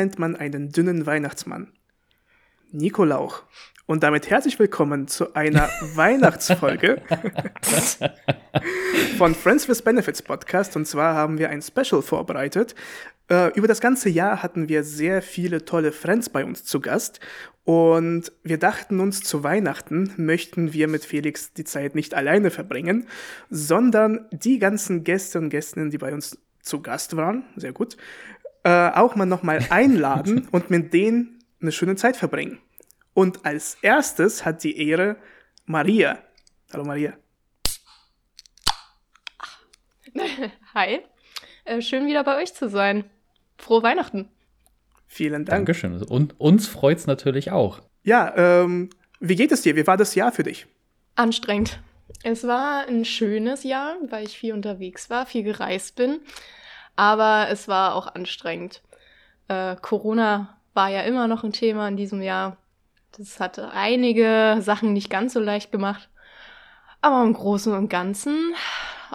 nennt man einen dünnen Weihnachtsmann? Nikolauch. Und damit herzlich willkommen zu einer Weihnachtsfolge von Friends with Benefits Podcast. Und zwar haben wir ein Special vorbereitet. Äh, über das ganze Jahr hatten wir sehr viele tolle Friends bei uns zu Gast. Und wir dachten uns, zu Weihnachten möchten wir mit Felix die Zeit nicht alleine verbringen, sondern die ganzen Gäste und Gästinnen, die bei uns zu Gast waren, sehr gut, äh, auch mal nochmal einladen und mit denen eine schöne Zeit verbringen. Und als erstes hat die Ehre Maria. Hallo Maria. Hi. Äh, schön wieder bei euch zu sein. Frohe Weihnachten. Vielen Dank. Dankeschön. Und uns freut es natürlich auch. Ja, ähm, wie geht es dir? Wie war das Jahr für dich? Anstrengend. Es war ein schönes Jahr, weil ich viel unterwegs war, viel gereist bin. Aber es war auch anstrengend. Äh, Corona war ja immer noch ein Thema in diesem Jahr. Das hatte einige Sachen nicht ganz so leicht gemacht. Aber im Großen und Ganzen,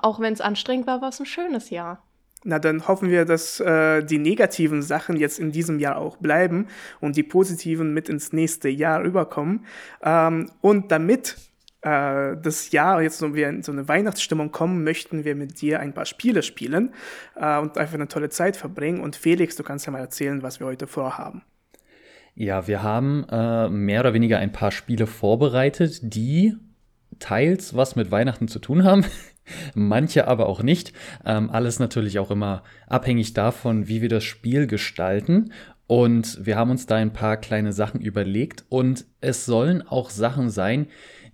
auch wenn es anstrengend war, war es ein schönes Jahr. Na, dann hoffen wir, dass äh, die negativen Sachen jetzt in diesem Jahr auch bleiben und die positiven mit ins nächste Jahr rüberkommen. Ähm, und damit äh, das Jahr jetzt so, wir in so eine Weihnachtsstimmung kommen, möchten wir mit dir ein paar Spiele spielen äh, und einfach eine tolle Zeit verbringen. Und Felix, du kannst ja mal erzählen, was wir heute vorhaben. Ja, wir haben äh, mehr oder weniger ein paar Spiele vorbereitet, die teils was mit Weihnachten zu tun haben, manche aber auch nicht. Ähm, alles natürlich auch immer abhängig davon, wie wir das Spiel gestalten. Und wir haben uns da ein paar kleine Sachen überlegt und es sollen auch Sachen sein,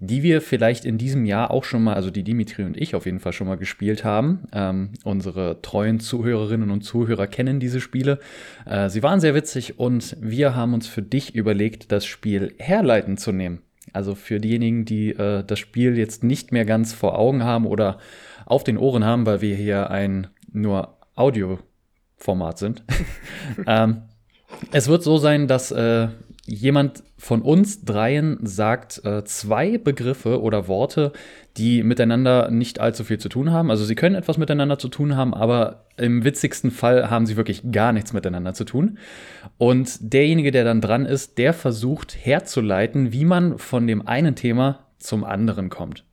die wir vielleicht in diesem Jahr auch schon mal, also die Dimitri und ich auf jeden Fall schon mal gespielt haben. Ähm, unsere treuen Zuhörerinnen und Zuhörer kennen diese Spiele. Äh, sie waren sehr witzig und wir haben uns für dich überlegt, das Spiel Herleiten zu nehmen. Also für diejenigen, die äh, das Spiel jetzt nicht mehr ganz vor Augen haben oder auf den Ohren haben, weil wir hier ein nur Audioformat sind. ähm, es wird so sein, dass äh, jemand von uns dreien sagt äh, zwei Begriffe oder Worte, die miteinander nicht allzu viel zu tun haben. Also sie können etwas miteinander zu tun haben, aber im witzigsten Fall haben sie wirklich gar nichts miteinander zu tun. Und derjenige, der dann dran ist, der versucht herzuleiten, wie man von dem einen Thema zum anderen kommt.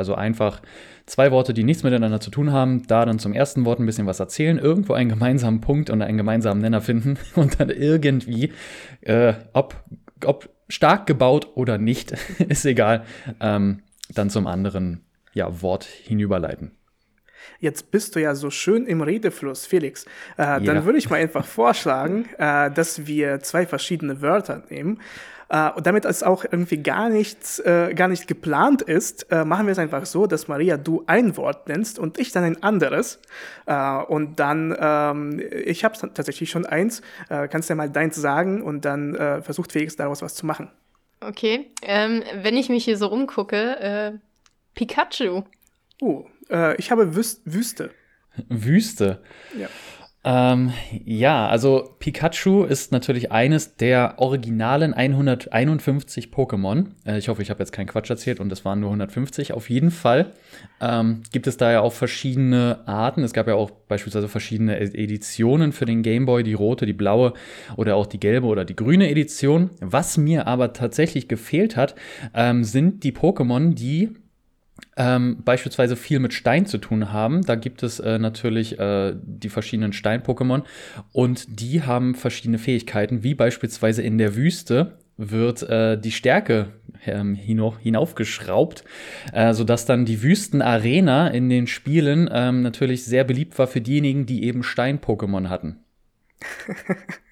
Also einfach zwei Worte, die nichts miteinander zu tun haben, da dann zum ersten Wort ein bisschen was erzählen, irgendwo einen gemeinsamen Punkt und einen gemeinsamen Nenner finden und dann irgendwie, äh, ob, ob stark gebaut oder nicht, ist egal, ähm, dann zum anderen ja, Wort hinüberleiten. Jetzt bist du ja so schön im Redefluss, Felix. Äh, ja. Dann würde ich mal einfach vorschlagen, äh, dass wir zwei verschiedene Wörter nehmen. Äh, und damit es auch irgendwie gar nichts, äh, gar nicht geplant ist, äh, machen wir es einfach so, dass Maria du ein Wort nennst und ich dann ein anderes. Äh, und dann, ähm, ich habe tatsächlich schon eins. Äh, kannst du ja mal deins sagen und dann äh, versucht Felix daraus was zu machen. Okay, ähm, wenn ich mich hier so umgucke, äh, Pikachu. Oh, äh, ich habe Wüst Wüste. Wüste. Ja. Ähm, ja, also Pikachu ist natürlich eines der originalen 151 Pokémon. Äh, ich hoffe, ich habe jetzt keinen Quatsch erzählt und es waren nur 150. Auf jeden Fall ähm, gibt es da ja auch verschiedene Arten. Es gab ja auch beispielsweise verschiedene Editionen für den Game Boy, die rote, die blaue oder auch die gelbe oder die grüne Edition. Was mir aber tatsächlich gefehlt hat, ähm, sind die Pokémon, die ähm, beispielsweise viel mit Stein zu tun haben. Da gibt es äh, natürlich äh, die verschiedenen Stein-Pokémon und die haben verschiedene Fähigkeiten, wie beispielsweise in der Wüste wird äh, die Stärke ähm, hinaufgeschraubt, äh, sodass dann die Wüstenarena in den Spielen ähm, natürlich sehr beliebt war für diejenigen, die eben Stein-Pokémon hatten.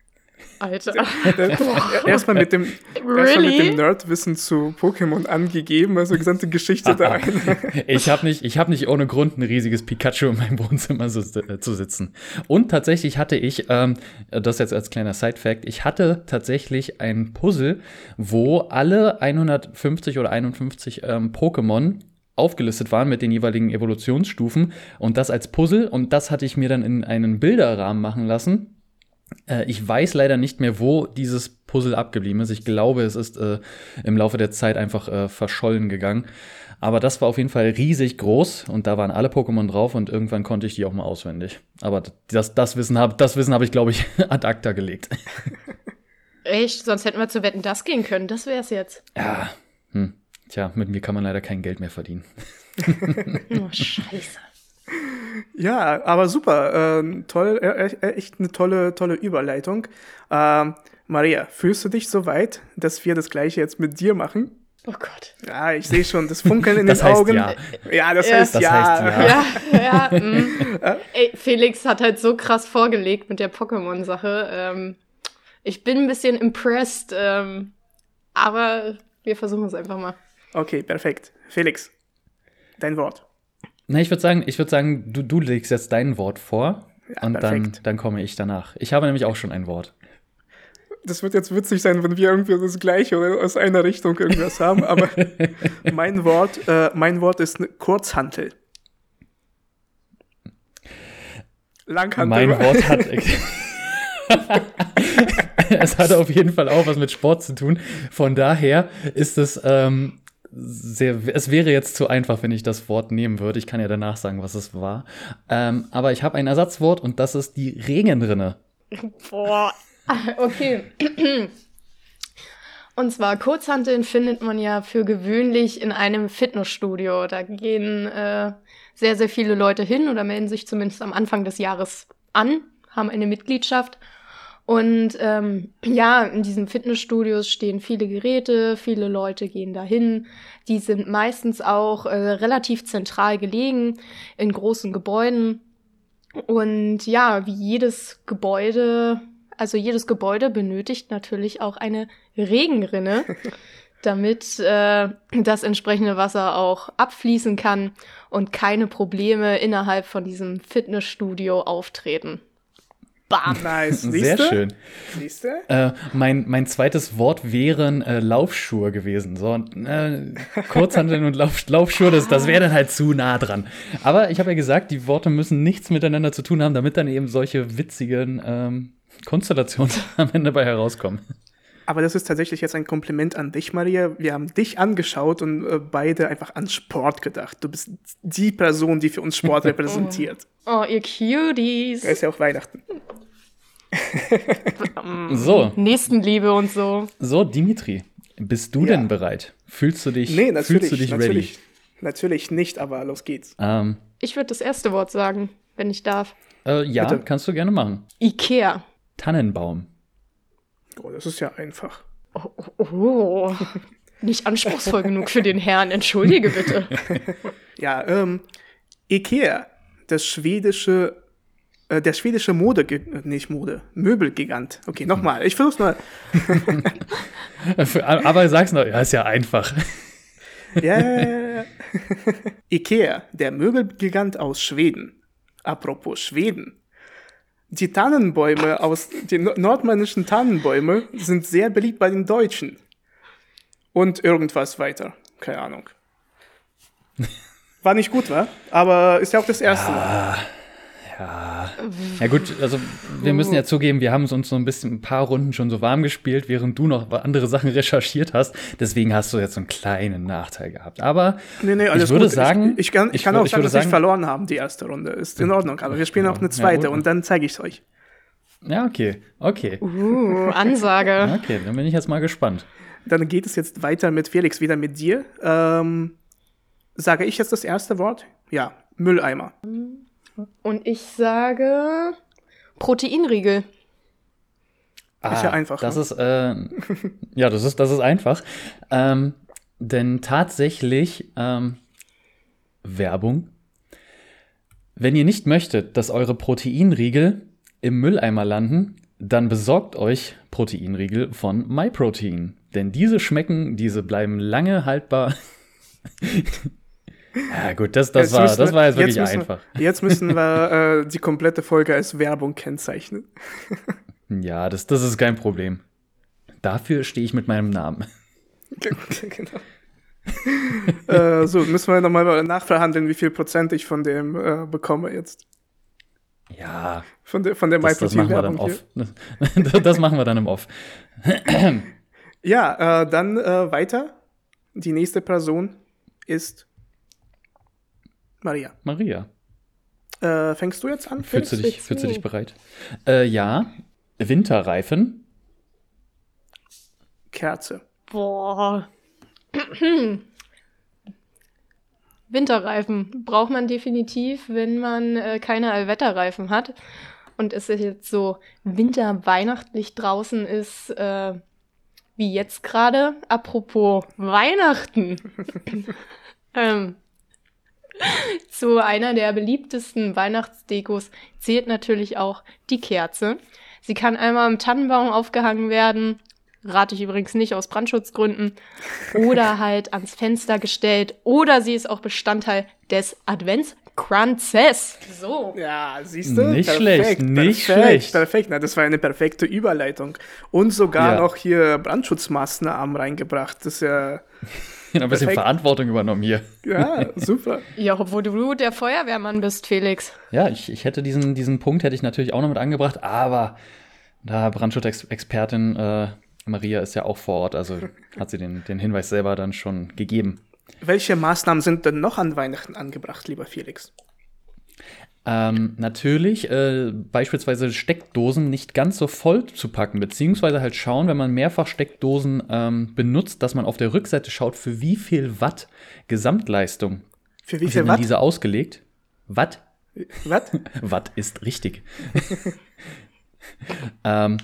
Alter. erstmal mit dem, really? erst dem Nerdwissen zu Pokémon angegeben, also die gesamte Geschichte da rein. ich habe nicht, hab nicht ohne Grund ein riesiges Pikachu in meinem Wohnzimmer so, äh, zu sitzen. Und tatsächlich hatte ich, ähm, das jetzt als kleiner Side-Fact, ich hatte tatsächlich ein Puzzle, wo alle 150 oder 51 ähm, Pokémon aufgelistet waren mit den jeweiligen Evolutionsstufen und das als Puzzle und das hatte ich mir dann in einen Bilderrahmen machen lassen Äh, ich weiß leider nicht mehr, wo dieses Puzzle abgeblieben ist. Ich glaube, es ist äh, im Laufe der Zeit einfach äh, verschollen gegangen. Aber das war auf jeden Fall riesig groß und da waren alle Pokémon drauf und irgendwann konnte ich die auch mal auswendig. Aber das, das Wissen habe das Wissen ich, glaube ich, ad acta gelegt. Echt? Sonst hätten wir zu Wetten das gehen können. Das wäre es jetzt. Ja. Hm. Tja, mit mir kann man leider kein Geld mehr verdienen. oh, scheiße. Ja, aber super. Ähm, toll, äh, äh, echt eine tolle, tolle Überleitung. Ähm, Maria, fühlst du dich so weit, dass wir das gleiche jetzt mit dir machen? Oh Gott. Ja, ich sehe schon das Funkeln in das den heißt Augen. Ja, ja das, Ja. heißt Das ja. heißt ja. Ja, ja. mm. Ey, Felix hat halt so krass vorgelegt mit der Pokémon-Sache. Ähm, ich bin ein bisschen impressed, ähm, aber wir versuchen es einfach mal. Okay, perfekt. Felix, dein Wort. Na, ich würde sagen, ich würde sagen, du, du legst jetzt dein Wort vor Ja, und dann, perfekt. dann komme ich danach. Ich habe nämlich auch schon ein Wort. Das wird jetzt witzig sein, wenn wir irgendwie das Gleiche oder aus einer Richtung irgendwas haben, aber mein Wort, äh, mein Wort ist Kurzhantel. Langhantel. Mein Wort hat. es hat auf jeden Fall auch was mit Sport zu tun. Von daher ist es ähm, sehr. Es wäre jetzt zu einfach, wenn ich das Wort nehmen würde. Ich kann ja danach sagen, was es war. Ähm, aber ich habe ein Ersatzwort und das ist die Regenrinne. Boah. Okay. Und zwar Kurzhanteln findet man ja für gewöhnlich in einem Fitnessstudio. Da gehen äh, sehr, sehr viele Leute hin oder melden sich zumindest am Anfang des Jahres an, haben eine Mitgliedschaft. Und ähm, ja, in diesen Fitnessstudios stehen viele Geräte, viele Leute gehen dahin. Die sind meistens auch äh, relativ zentral gelegen in großen Gebäuden. Und ja, wie jedes Gebäude, also jedes Gebäude benötigt natürlich auch eine Regenrinne, damit äh, das entsprechende Wasser auch abfließen kann und keine Probleme innerhalb von diesem Fitnessstudio auftreten. Bam! Nice. Sehr Siehste? schön. Siehste? Äh, mein, mein zweites Wort wären äh, Laufschuhe gewesen. So, äh, Kurzhanteln und Lauf, Laufschuhe, das, das wäre dann halt zu nah dran. Aber ich habe ja gesagt, die Worte müssen nichts miteinander zu tun haben, damit dann eben solche witzigen ähm, Konstellationen am Ende bei herauskommen. Aber das ist tatsächlich jetzt ein Kompliment an dich, Maria. Wir haben dich angeschaut und äh, beide einfach an Sport gedacht. Du bist die Person, die für uns Sport repräsentiert. Oh, ihr Cuties! Da ist ja auch Weihnachten. So, Nächstenliebe und so. so, Dimitri, bist du Ja. denn bereit? Fühlst du dich, Nee, natürlich, fühlst du dich natürlich, natürlich nicht, aber los geht's. ready? Ähm, Ich würde das erste Wort sagen, wenn ich darf. äh, ja, Bitte. kannst du gerne machen. Ikea. Tannenbaum. Oh, das ist ja einfach. Oh, oh, oh. Nicht anspruchsvoll genug für den Herrn, entschuldige bitte. Ja, ähm, Ikea, das schwedische, äh, der schwedische Mode, äh, nicht Mode, Möbelgigant. Okay, nochmal, ich versuch's mal. Aber sag's noch, ja, ist ja einfach. Ja, ja, ja, ja. Ikea, der Möbelgigant aus Schweden. Apropos Schweden. Die Tannenbäume aus, die no- nordmännischen Tannenbäume sind sehr beliebt bei den Deutschen. Und irgendwas weiter. Keine Ahnung. War nicht gut, wa? Aber ist ja auch das erste Mal. Ja. Ja gut, also wir müssen ja zugeben, wir haben uns so ein bisschen ein paar Runden schon so warm gespielt, während du noch andere Sachen recherchiert hast. Deswegen hast du jetzt so einen kleinen Nachteil gehabt. Aber Nee, nee, alles ich würde gut. sagen, ich, ich kann, ich kann wür- auch sagen, dass wir verloren haben, die erste Runde. Ist in Ordnung, aber wir spielen auch eine zweite Ja, und dann zeige ich es euch. Ja, okay, okay. Uh, Ansage. Okay, dann bin ich jetzt mal gespannt. Dann geht es jetzt weiter mit Felix, wieder mit dir. Ähm, sage ich jetzt das erste Wort? Ja, Mülleimer. Und ich sage Proteinriegel. Ist ja einfach, Ah, Das ne? ist, äh, ja, das ist, das ist einfach. Ähm, denn tatsächlich, ähm, Werbung. Wenn ihr nicht möchtet, dass eure Proteinriegel im Mülleimer landen, dann besorgt euch Proteinriegel von MyProtein. Denn diese schmecken, diese bleiben lange haltbar. ja, gut, das, das, Jetzt war, müssen das war jetzt wirklich müssen einfach. Jetzt müssen wir äh, die komplette Folge als Werbung kennzeichnen. Ja, das, das ist kein Problem. Dafür stehe ich mit meinem Namen. genau. äh, so, müssen wir nochmal nachverhandeln, wie viel Prozent ich von dem äh, bekomme jetzt. Ja, Von der, von der das, das machen wir dann off. das machen wir dann im Off. ja, äh, dann äh, weiter. Die nächste Person ist Maria. Maria. Äh, fängst du jetzt an? Fühlst du dich, fühlst du dich bereit? Äh, ja. Winterreifen. Kerze. Boah. Winterreifen braucht man definitiv, wenn man äh, keine Allwetterreifen hat und es jetzt so winterweihnachtlich draußen ist, äh, wie jetzt gerade. Apropos Weihnachten. ähm, zu einer der beliebtesten Weihnachtsdekos zählt natürlich auch die Kerze. Sie kann einmal am Tannenbaum aufgehangen werden, rate ich übrigens nicht aus Brandschutzgründen, oder halt ans Fenster gestellt, oder sie ist auch Bestandteil des Adventskranzes. So. Ja, siehst du? Nicht perfekt, schlecht, nicht perfekt, schlecht. Perfekt, na, das war eine perfekte Überleitung. Und sogar ja. noch hier Brandschutzmaßnahmen reingebracht. Das ist ja. Ein bisschen Perfekt. Verantwortung übernommen hier. Ja, super. ja, obwohl du der Feuerwehrmann bist, Felix. Ja, ich, ich hätte diesen, diesen Punkt hätte ich natürlich auch noch mit angebracht, aber da Brandschutzexpertin äh, Maria ist ja auch vor Ort, also hat sie den, den Hinweis selber dann schon gegeben. Welche Maßnahmen sind denn noch an Weihnachten angebracht, lieber Felix? Ähm, natürlich äh, beispielsweise Steckdosen nicht ganz so voll zu packen, beziehungsweise halt schauen, wenn man mehrfach Steckdosen ähm, benutzt, dass man auf der Rückseite schaut, für wie viel Watt Gesamtleistung für wie viel Watt? diese ausgelegt. Watt? Watt? Watt ist richtig. ähm,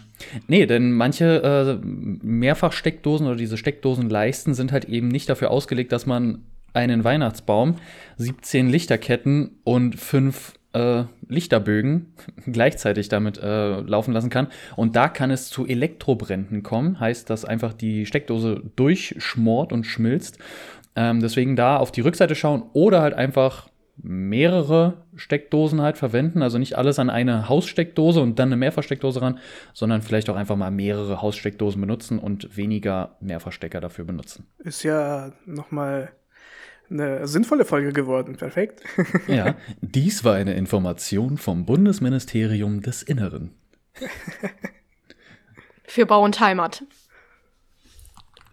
nee, denn manche äh, Mehrfachsteckdosen oder diese Steckdosenleisten sind halt eben nicht dafür ausgelegt, dass man einen Weihnachtsbaum, 17 Lichterketten und fünf äh, Lichterbögen gleichzeitig damit äh, laufen lassen kann. Und da kann es zu Elektrobränden kommen. Heißt, dass einfach die Steckdose durchschmort und schmilzt. Ähm, deswegen da auf die Rückseite schauen oder halt einfach mehrere Steckdosen halt verwenden. Also nicht alles an eine Haussteckdose und dann eine Mehrversteckdose ran, sondern vielleicht auch einfach mal mehrere Haussteckdosen benutzen und weniger Mehrverstecker dafür benutzen. Ist ja nochmal eine sinnvolle Folge geworden. Perfekt. ja, dies war eine Information vom Bundesministerium des Inneren. Für Bau und Heimat.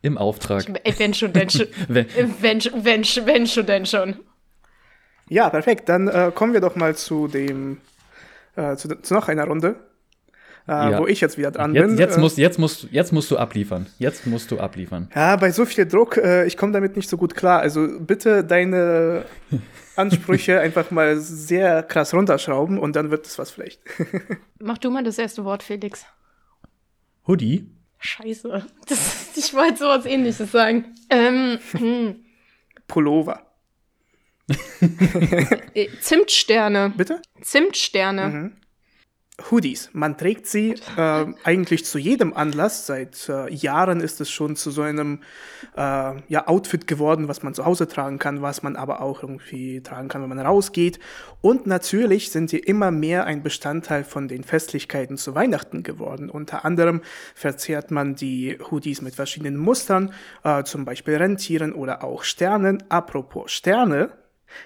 Im Auftrag. Wenn schon, denn schon. wenn, wenn, wenn, wenn schon, denn schon. Ja, perfekt. Dann äh, kommen wir doch mal zu dem, äh, zu, zu noch einer Runde äh, ja. wo ich jetzt wieder dran jetzt, bin. Jetzt, musst, jetzt, musst, jetzt musst du abliefern. Jetzt musst du abliefern. Ja, bei so viel Druck, äh, ich komme damit nicht so gut klar. Also bitte deine Ansprüche einfach mal sehr krass runterschrauben und dann wird es was vielleicht. Mach du mal das erste Wort, Felix. Hoodie? Scheiße. Das, ich wollte sowas ähnliches sagen. Ähm, hm. Pullover. Äh, Zimtsterne. Bitte? Zimtsterne. Mhm. Hoodies. Man trägt sie äh, eigentlich zu jedem Anlass. Seit äh, Jahren ist es schon zu so einem äh, ja, Outfit geworden, was man zu Hause tragen kann, was man aber auch irgendwie tragen kann, wenn man rausgeht. Und natürlich sind sie immer mehr ein Bestandteil von den Festlichkeiten zu Weihnachten geworden. Unter anderem verzehrt man die Hoodies mit verschiedenen Mustern, äh, zum Beispiel Rentieren oder auch Sternen. Apropos Sterne,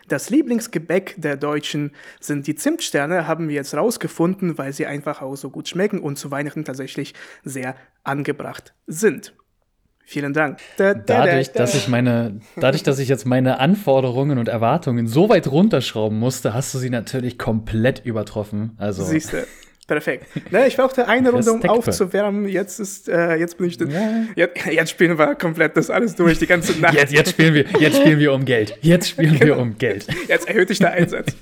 das Lieblingsgebäck der Deutschen sind die Zimtsterne, haben wir jetzt rausgefunden, weil sie einfach auch so gut schmecken und zu Weihnachten tatsächlich sehr angebracht sind. Vielen Dank. Da, da, dadurch, da, dass ich meine, dadurch, dass ich jetzt meine Anforderungen und Erwartungen so weit runterschrauben musste, hast du sie natürlich komplett übertroffen. Also. Siehste. Perfekt. Ne, ich brauchte eine Runde, um aufzuwärmen. Jetzt ist, äh, jetzt bin ich, ja. jetzt, jetzt, spielen wir komplett das alles durch, die ganze Nacht. Jetzt, jetzt spielen wir, jetzt spielen wir um Geld. Jetzt spielen genau. wir um Geld. Jetzt erhöht sich der Einsatz.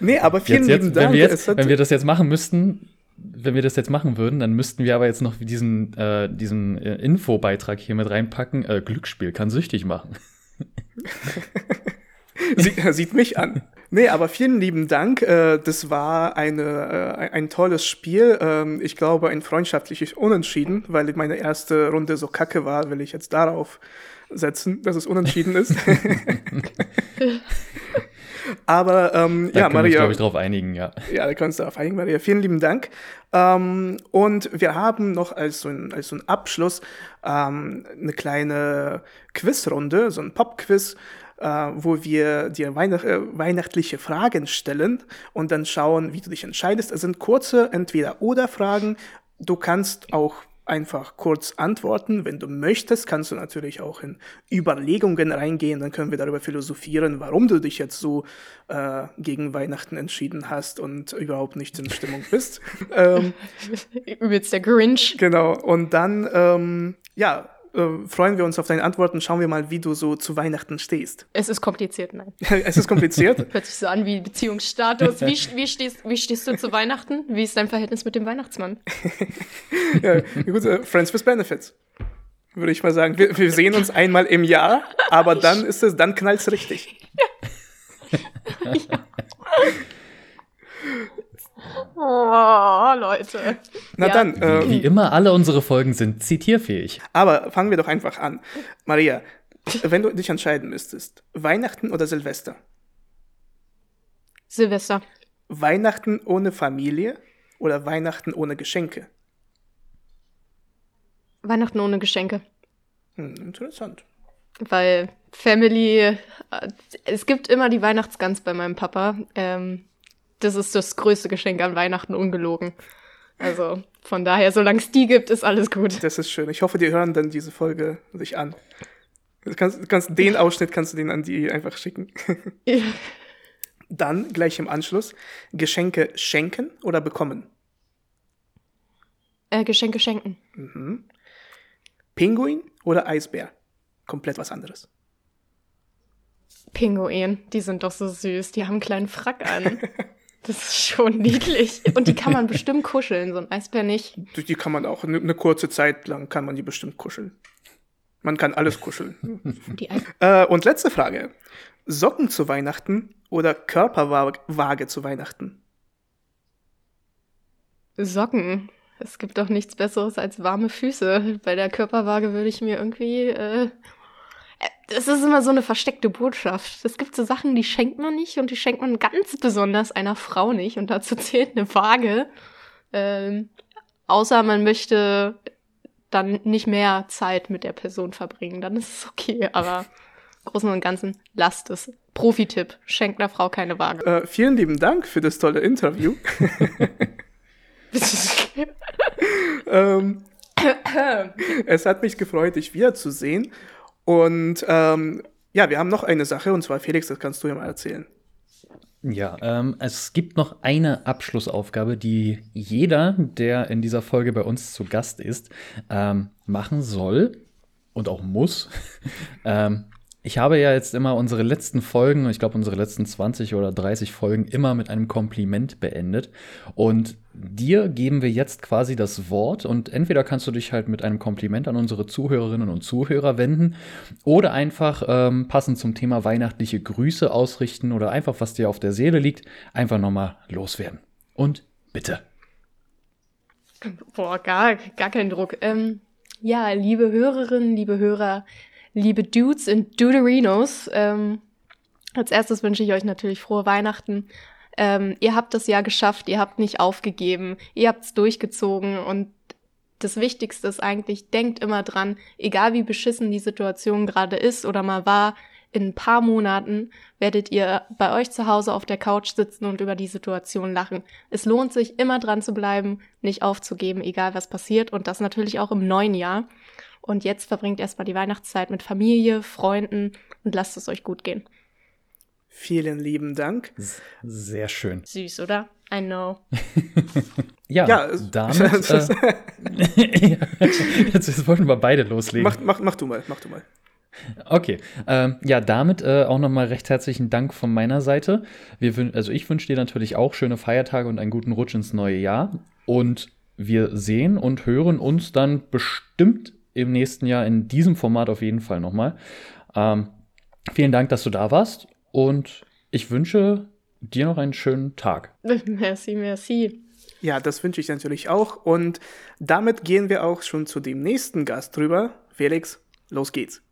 Nee, aber vielen jetzt, lieben Dank. Wenn wir, jetzt, wenn wir das jetzt machen müssten, wenn wir das jetzt machen würden, dann müssten wir aber jetzt noch diesen, äh, diesen äh, Infobeitrag hier mit reinpacken. Äh, Glücksspiel kann süchtig machen. Sie, sieht mich an. Nee, aber vielen lieben Dank. Äh, das war eine, äh, ein tolles Spiel. Ähm, ich glaube, ein freundschaftliches Unentschieden, weil meine erste Runde so kacke war, will ich jetzt darauf setzen, dass es unentschieden ist. Aber ähm, da ja, Maria. Da glaube ich, darauf einigen, ja. Ja, da kannst du darauf einigen, Maria. Vielen lieben Dank. Ähm, und wir haben noch als so ein, als so ein Abschluss ähm, eine kleine Quizrunde, so ein Pop-Quiz wo wir dir Weihnacht, äh, weihnachtliche Fragen stellen und dann schauen, wie du dich entscheidest. Es sind kurze Entweder-Oder-Fragen. Du kannst auch einfach kurz antworten. Wenn du möchtest, kannst du natürlich auch in Überlegungen reingehen. Dann können wir darüber philosophieren, warum du dich jetzt so äh, gegen Weihnachten entschieden hast und überhaupt nicht in Stimmung bist. ähm, Übelst der Grinch. Genau. Und dann, ähm, ja, äh, freuen wir uns auf deine Antworten. Schauen wir mal, wie du so zu Weihnachten stehst. Es ist kompliziert, nein. es ist kompliziert. Hört sich so an wie Beziehungsstatus. Wie, wie, stehst, wie stehst du zu Weihnachten? Wie ist dein Verhältnis mit dem Weihnachtsmann? ja, gut, äh, Friends with Benefits. Würde ich mal sagen. Wir, wir sehen uns einmal im Jahr, aber dann ist es, dann knallt's richtig. ja. Oh, Leute. Na ja. dann. Ähm, Wie immer, alle unsere Folgen sind zitierfähig. Aber fangen wir doch einfach an. Maria, wenn du dich entscheiden müsstest, Weihnachten oder Silvester? Silvester. Weihnachten ohne Familie oder Weihnachten ohne Geschenke? Weihnachten ohne Geschenke. Hm, interessant. Weil Family, äh, es gibt immer die Weihnachtsgans bei meinem Papa. Ähm, das ist das größte Geschenk an Weihnachten, ungelogen. Also von daher, solange es die gibt, ist alles gut. Das ist schön. Ich hoffe, die hören dann diese Folge sich an. Du kannst, kannst den Ausschnitt kannst du denen an die einfach schicken. Ja. Dann gleich im Anschluss Geschenke schenken oder bekommen? Äh, Geschenke schenken. Mhm. Pinguin oder Eisbär? Komplett was anderes. Pinguin, die sind doch so süß. Die haben einen kleinen Frack an. Das ist schon niedlich. Und die kann man bestimmt kuscheln, so ein Eisbär nicht. Die kann man auch, eine kurze Zeit lang kann man die bestimmt kuscheln. Man kann alles kuscheln. äh, und letzte Frage. Socken zu Weihnachten oder Körperwaage zu Weihnachten? Socken. Es gibt doch nichts Besseres als warme Füße. Bei der Körperwaage würde ich mir irgendwie äh, es ist immer so eine versteckte Botschaft. Es gibt so Sachen, die schenkt man nicht und die schenkt man ganz besonders einer Frau nicht. Und dazu zählt eine Waage. Ähm, außer man möchte dann nicht mehr Zeit mit der Person verbringen. Dann ist es okay. Aber im Großen und Ganzen lasst es. Profi-Tipp. Schenkt einer Frau keine Waage. Äh, vielen lieben Dank für das tolle Interview. ähm, es hat mich gefreut, dich wiederzusehen. Und ähm, ja, wir haben noch eine Sache, und zwar Felix, das kannst du ja mal erzählen. Ja, ähm, es gibt noch eine Abschlussaufgabe, die jeder, der in dieser Folge bei uns zu Gast ist, ähm, machen soll und auch muss. ähm, ich habe ja jetzt immer unsere letzten Folgen, ich glaube unsere letzten 20 oder 30 Folgen immer mit einem Kompliment beendet. Und dir geben wir jetzt quasi das Wort und entweder kannst du dich halt mit einem Kompliment an unsere Zuhörerinnen und Zuhörer wenden oder einfach ähm, passend zum Thema weihnachtliche Grüße ausrichten oder einfach, was dir auf der Seele liegt, einfach nochmal loswerden. Und bitte. Boah, gar, gar kein Druck. Ähm, ja, liebe Hörerinnen, liebe Hörer, liebe Dudes und Duderinos. Ähm, als erstes wünsche ich euch natürlich frohe Weihnachten. Ähm, ihr habt das Jahr geschafft, ihr habt nicht aufgegeben, ihr habt es durchgezogen und das Wichtigste ist eigentlich, denkt immer dran, egal wie beschissen die Situation gerade ist oder mal war, in ein paar Monaten werdet ihr bei euch zu Hause auf der Couch sitzen und über die Situation lachen. Es lohnt sich immer dran zu bleiben, nicht aufzugeben, egal was passiert und das natürlich auch im neuen Jahr. Und jetzt verbringt erstmal die Weihnachtszeit mit Familie, Freunden und lasst es euch gut gehen. Vielen lieben Dank. Sehr schön. Süß, oder? I know. ja, ja, damit. äh, jetzt, jetzt wollten wir beide loslegen. Mach, mach, mach du mal, mach du mal. Okay, ähm, ja, damit äh, auch nochmal recht herzlichen Dank von meiner Seite. Wir, also ich wünsche dir natürlich auch schöne Feiertage und einen guten Rutsch ins neue Jahr. Und wir sehen und hören uns dann bestimmt im nächsten Jahr in diesem Format auf jeden Fall nochmal. Ähm, vielen Dank, dass du da warst und ich wünsche dir noch einen schönen Tag. Merci, merci. Ja, das wünsche ich natürlich auch. Und damit gehen wir auch schon zu dem nächsten Gast drüber. Felix, los geht's.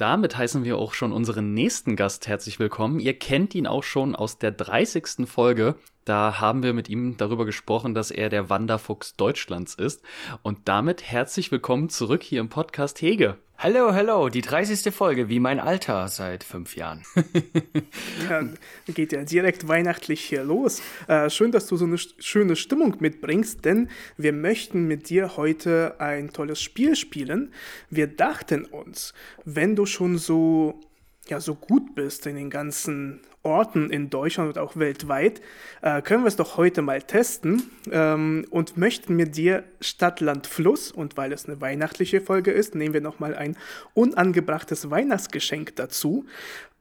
Damit heißen wir auch schon unseren nächsten Gast herzlich willkommen. Ihr kennt ihn auch schon aus der 30. Folge. Da haben wir mit ihm darüber gesprochen, dass er der Wanderfuchs Deutschlands ist. Und damit herzlich willkommen zurück hier im Podcast Hege. Hallo, hallo, die 30. Folge, wie mein Alter seit fünf Jahren. ja, geht ja direkt weihnachtlich hier los. Äh, schön, dass du so eine schöne Stimmung mitbringst, denn wir möchten mit dir heute ein tolles Spiel spielen. Wir dachten uns, wenn du schon so, ja, so gut bist in den ganzen Orten in Deutschland und auch weltweit, äh, können wir es doch heute mal testen ähm, und möchten mit dir Stadt, Fluss und weil es eine weihnachtliche Folge ist, nehmen wir nochmal ein unangebrachtes Weihnachtsgeschenk dazu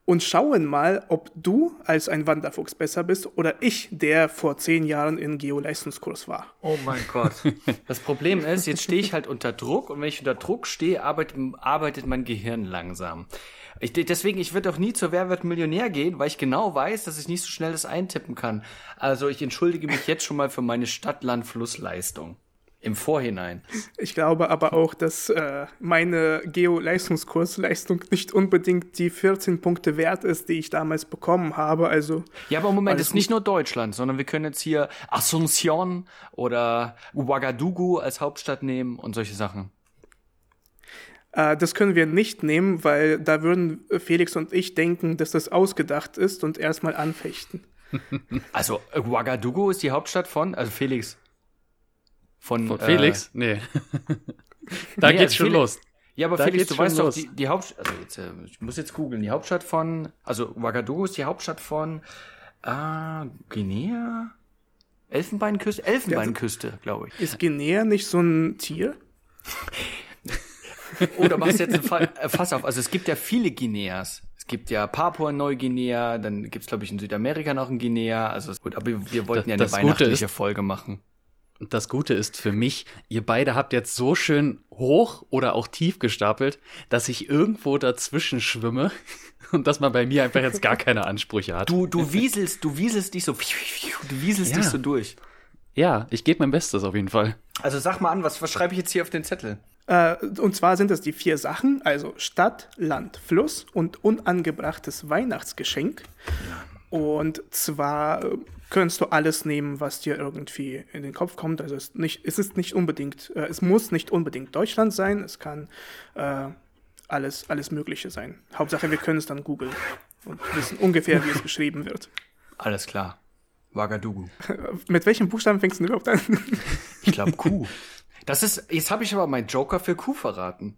und schauen mal, ob du als ein Wanderfuchs besser bist oder ich, der vor zehn Jahren in Geo-Leistungskurs war. Oh mein Gott. Das Problem ist, jetzt stehe ich halt unter Druck und wenn ich unter Druck stehe, arbeitet, arbeitet mein Gehirn langsam. Ich, deswegen, ich würde auch nie zur Wer wird Millionär gehen, weil ich genau weiß, dass ich nicht so schnell das eintippen kann. Also ich entschuldige mich jetzt schon mal für meine Stadt-Land-Fluss-Leistung. Im Vorhinein. Ich glaube aber auch, dass äh, meine Geo-Leistungskursleistung nicht unbedingt die 14 Punkte wert ist, die ich damals bekommen habe. Also ja, aber Moment, es ist nicht nur Deutschland, sondern wir können jetzt hier Asunción oder Ouagadougou als Hauptstadt nehmen und solche Sachen. Äh, das können wir nicht nehmen, weil da würden Felix und ich denken, dass das ausgedacht ist und erstmal anfechten. Also Ouagadougou ist die Hauptstadt von, also Felix. Von, von Felix? Äh, nee. da nee, geht's also schon Felix, los. Ja, aber da Felix, du weißt los. doch, die, die Hauptstadt, also jetzt, äh, ich muss jetzt googeln, die Hauptstadt von, also Ouagadougou ist die Hauptstadt von äh, Guinea? Elfenbeinküste? Elfenbeinküste, glaube ich. Ist Guinea nicht so ein Tier? oh, da machst du jetzt ein äh, Fass auf. Also es gibt ja viele Guineas. Es gibt ja Papua-Neuguinea, dann gibt's glaube ich in Südamerika noch ein Guinea. Also gut, aber wir wollten ja eine weihnachtliche ist, Folge machen. Das Gute ist für mich, ihr beide habt jetzt so schön hoch oder auch tief gestapelt, dass ich irgendwo dazwischen schwimme und dass man bei mir einfach jetzt gar keine Ansprüche hat. Du, du wieselst, du wieselst dich so, du wieselst ja. dich so durch. Ja, ich gebe mein Bestes auf jeden Fall. Also sag mal an, was, was schreibe ich jetzt hier auf den Zettel? Äh, und zwar sind das die vier Sachen, also Stadt, Land, Fluss und unangebrachtes Weihnachtsgeschenk. Und zwar äh, kannst du alles nehmen, was dir irgendwie in den Kopf kommt. Also es, nicht, es ist nicht unbedingt, äh, es muss nicht unbedingt Deutschland sein, es kann äh, alles, alles Mögliche sein. Hauptsache, wir können es dann googeln und wissen ungefähr, wie es geschrieben wird. Alles klar. Wagadugu. Mit welchem Buchstaben fängst du überhaupt an? Ich glaube Q. Das ist, jetzt habe ich aber meinen Joker für Q verraten.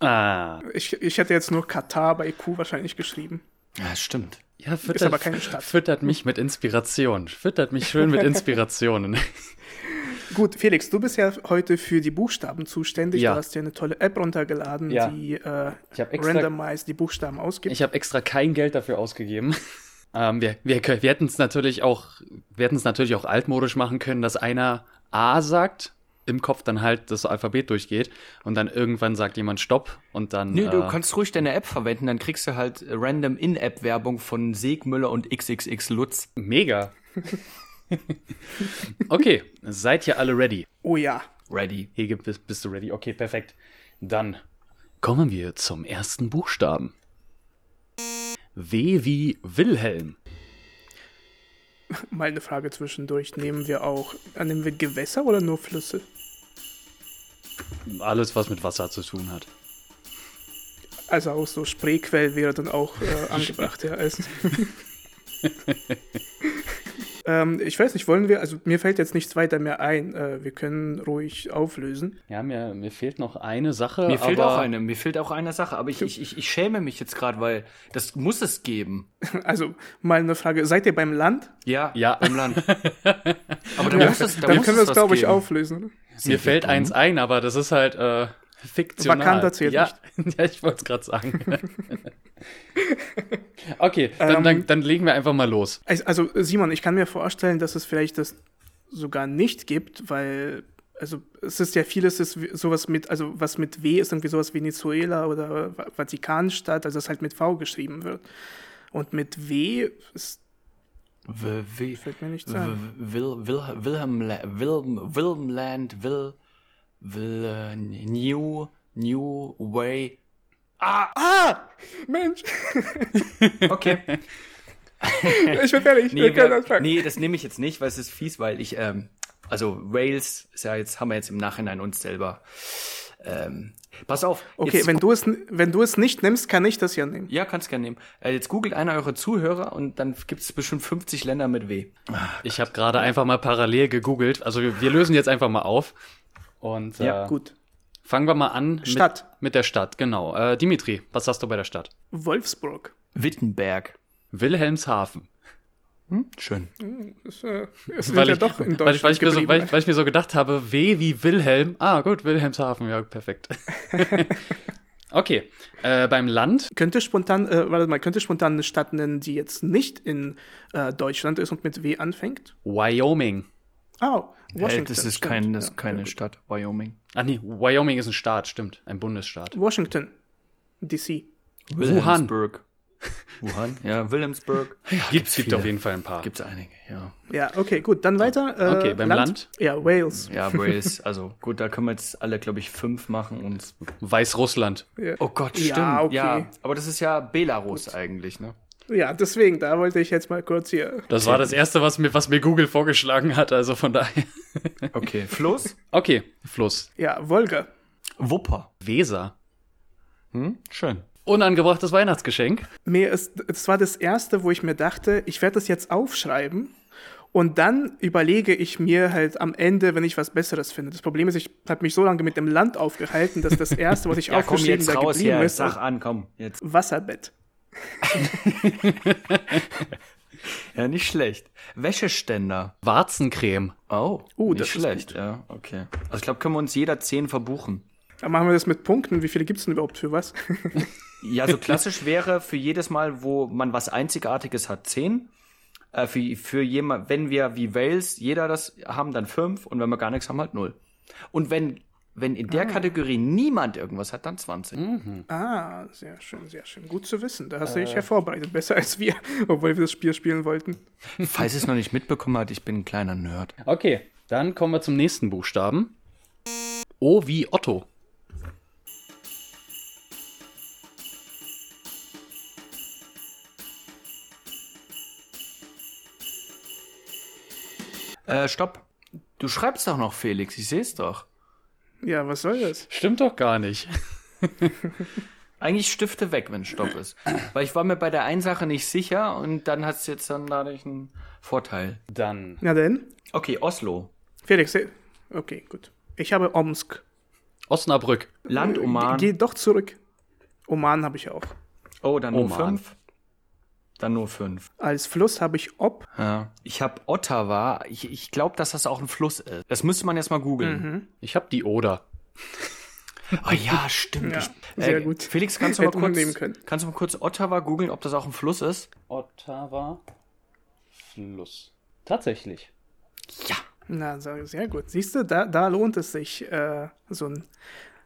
Ah. Ich, ich hätte jetzt nur Katar bei Q wahrscheinlich geschrieben. Ja, stimmt. Ja, füttert, ist aber keine Stadt. füttert mich mit Inspiration. Füttert mich schön mit Inspirationen. Gut, Felix, du bist ja heute für die Buchstaben zuständig. Ja. Du hast dir eine tolle App runtergeladen, ja. die äh, randomized die Buchstaben ausgibt. Ich habe extra kein Geld dafür ausgegeben. ähm, wir wir, wir hätten es natürlich auch, wir hätten es natürlich auch altmodisch machen können, dass einer A sagt im Kopf dann halt das Alphabet durchgeht und dann irgendwann sagt jemand Stopp und dann. Nö, du äh, kannst ruhig deine App verwenden, dann kriegst du halt random In-App-Werbung von Segmüller und XXX Lutz. Mega. okay, seid ihr alle ready? Oh ja. Ready. Hege, bist, bist du ready? Okay, perfekt. Dann kommen wir zum ersten Buchstaben. W wie Wilhelm. Mal eine Frage zwischendurch. Nehmen wir auch, nehmen wir Gewässer oder nur Flüsse? Alles, was mit Wasser zu tun hat. Also auch so Spreequell wäre dann auch äh, angebracht, ja. Ähm, ich weiß nicht, wollen wir, also mir fällt jetzt nichts weiter mehr ein. Äh, wir können ruhig auflösen. Ja, mir, mir fehlt noch eine Sache. Mir fehlt auch eine, mir fehlt auch eine Sache, aber ich, ich, ich, ich schäme mich jetzt gerade, weil das muss es geben. Also mal eine Frage, seid ihr beim Land? Ja, ja. beim Land. aber da ja, muss es, da dann muss können wir es, glaube ich, auflösen, oder? Mir fällt eins ein, aber das ist halt äh, fiktional. Vakant erzählt ja, nicht. ja, ich wollte es gerade sagen. okay, dann, ähm, dann, dann, legen wir einfach mal los. Also Simon, ich kann mir vorstellen, dass es vielleicht das sogar nicht gibt, weil also es ist ja vieles ist sowas mit, also was mit W ist irgendwie sowas Venezuela oder Vatikanstadt, also das halt mit V geschrieben wird. Und mit W ist wie, fällt mir nichts ein. Will, Will, Wilhelm, Will, Will, uh, New, New Way. Ah! Mensch! Okay. ich bin fertig. Nee, wir nee, das nehme ich jetzt nicht, weil es ist fies, weil ich, ähm, also Wales ist ja jetzt, haben wir jetzt im Nachhinein uns selber. Ähm, pass auf. Okay, wenn du, es, wenn du es nicht nimmst, kann ich das ja nehmen. Ja, kannst gerne nehmen. Äh, jetzt googelt einer eure Zuhörer und dann gibt es bestimmt 50 Länder mit W. Ich habe gerade einfach mal parallel gegoogelt. Also wir, wir lösen jetzt einfach mal auf. Und Ja, äh, Gut. fangen wir mal an Stadt. Mit, mit der Stadt, genau. Äh, Dimitri, was hast du bei der Stadt? Wolfsburg. Wittenberg. Wilhelmshaven. Schön. Das, äh, es Weil ja ich, doch in weil, ich, weil, ich Deutschland mir so, weil, ich, weil ich mir so gedacht habe, W wie Wilhelm. Ah, gut, Wilhelmshaven, ja, perfekt. okay, äh, beim Land, Könnte spontan, äh, warte mal, könnte spontan eine Stadt nennen, die jetzt nicht in äh, Deutschland ist und mit W anfängt? Wyoming. Oh, Hey, Washington. das ist, stimmt. kein, das Ja, ist keine ja, gut. Stadt, Wyoming. Ach nee, Wyoming ist ein Staat, stimmt. Ein Bundesstaat. Washington, DC. Wilhelmsburg. Wuhan? Ja, Wilhelmsburg. Gibt, gibt viele. auf jeden Fall ein paar. Gibt's einige, ja. Ja, okay, gut, dann weiter. Äh, Okay, beim Land? Ja, Wales. Ja, Wales, also gut, da können wir jetzt alle, glaube ich, fünf machen und. Weißrussland. Ja. Oh Gott, Ja, stimmt. okay. Ja, aber das ist ja Belarus eigentlich, ne? Ja, deswegen, da wollte ich jetzt mal kurz hier. Das war das erste, was mir, was mir Google vorgeschlagen hat, also von daher. Okay, Fluss? Okay, Fluss. Ja, Wolga. Wupper. Weser. Hm? Schön. Unangebrachtes Weihnachtsgeschenk. Mir ist, das war das erste, wo ich mir dachte, ich werde das jetzt aufschreiben und dann überlege ich mir halt am Ende, wenn ich was Besseres finde. Das Problem ist, ich habe mich so lange mit dem Land aufgehalten, dass das erste, was ich Ja, komm aufgeschrieben jetzt da raus geblieben hier. ist, Sag an, komm, jetzt. Wasserbett. Ja, nicht schlecht. Wäscheständer. Warzencreme. Oh, Uh, nicht das ist schlecht, ja, okay. Also ich glaube, können wir uns jeder zehn verbuchen. Dann machen wir das mit Punkten. Wie viele gibt es denn überhaupt für was? Ja, so klassisch wäre für jedes Mal, wo man was Einzigartiges hat, zehn. Äh, für, für jemand, wenn wir wie Wales jeder das haben, dann fünf. Und wenn wir gar nichts haben, halt null. Und wenn, wenn in der Kategorie niemand irgendwas hat, dann 20. ah, sehr schön, sehr schön. Gut zu wissen. Da hast du dich ja vorbereitet. Besser als wir, obwohl wir das Spiel spielen wollten. Falls ihr es noch nicht mitbekommen habt, ich bin ein kleiner Nerd. Okay, dann kommen wir zum nächsten Buchstaben. O wie Otto. Äh, stopp. Du schreibst doch noch, Felix, ich sehe es doch. Ja, was soll das? Stimmt doch gar nicht. Eigentlich Stifte weg, wenn Stopp ist. Weil ich war mir bei der einen Sache nicht sicher und dann hat es jetzt dann dadurch einen Vorteil. Dann Na denn? Okay, Oslo. Felix, okay, gut. Ich habe Omsk. Osnabrück. Land Oman. Geh doch zurück. Oman habe ich auch. Oh, dann Oman. fünf. Dann nur fünf. Als Fluss habe ich Ob. Ja. Ich habe Ottawa. Ich, ich glaube, dass das auch ein Fluss ist. Das müsste man jetzt mal googeln. Ich habe die Oder. Oh ja, stimmt. Ja, Ich- sehr gut. Felix, kannst du, mal kurz, nehmen können. kannst du mal kurz Ottawa googeln, ob das auch ein Fluss ist? Ottawa. Fluss. Tatsächlich. Ja. Na, so- sehr gut. Siehst du, da, da lohnt es sich, äh, so ein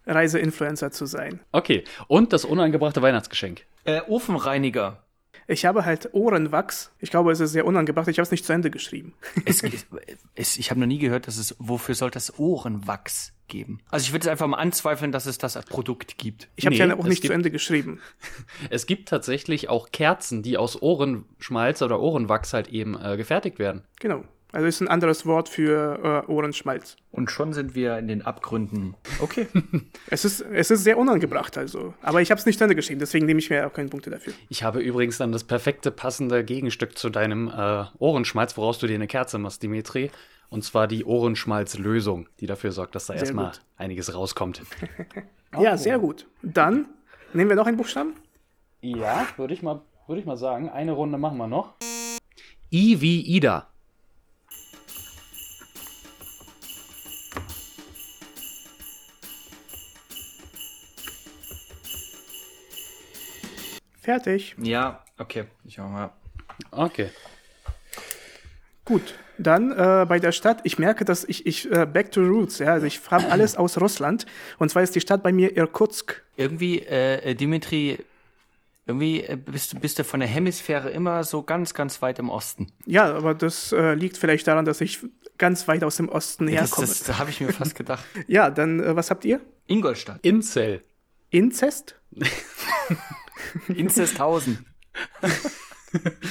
Reiseinfluencer zu sein. Okay, und das unangebrachte Weihnachtsgeschenk. Äh, Ofenreiniger. Ich habe halt Ohrenwachs. Ich glaube, es ist sehr unangebracht. Ich habe es nicht zu Ende geschrieben. Es, es, ich habe noch nie gehört, dass es, wofür soll das Ohrenwachs geben? Also ich würde es einfach mal anzweifeln, dass es das Produkt gibt. Ich habe Nee, ja auch nicht zu gibt- Ende geschrieben. Es gibt tatsächlich auch Kerzen, die aus Ohrenschmalz oder Ohrenwachs halt eben äh, gefertigt werden. Genau. Also ist ein anderes Wort für äh, Ohrenschmalz. Und schon sind wir in den Abgründen. Okay. Es ist, es ist sehr unangebracht, also. Aber ich habe es nicht zu Ende geschrieben, deswegen nehme ich mir auch keine Punkte dafür. Ich habe übrigens dann das perfekte passende Gegenstück zu deinem äh, Ohrenschmalz, woraus du dir eine Kerze machst, Dimitri. Und zwar die Ohrenschmalzlösung, die dafür sorgt, dass da erstmal gut. einiges rauskommt. Ja, sehr gut. Dann nehmen wir noch einen Buchstaben. Ja, würde ich mal, würde ich mal sagen. Eine Runde machen wir noch. I wie Ida. Fertig. ja, okay. Ich auch mal. Okay. Gut. Dann äh, bei der Stadt, ich merke, dass ich, ich äh, back to roots, ja, also ich habe alles aus Russland. Und zwar ist die Stadt bei mir Irkutsk. Irgendwie, äh, äh, Dimitri, irgendwie äh, bist, du- bist du von der Hemisphäre immer so ganz, ganz weit im Osten. Ja, aber das äh, liegt vielleicht daran, dass ich ganz weit aus dem Osten Das, herkomme. das, da habe ich mir fast gedacht. Ja, dann, äh, was habt ihr? Ingolstadt. Incel. Inzest? Inzesthausen.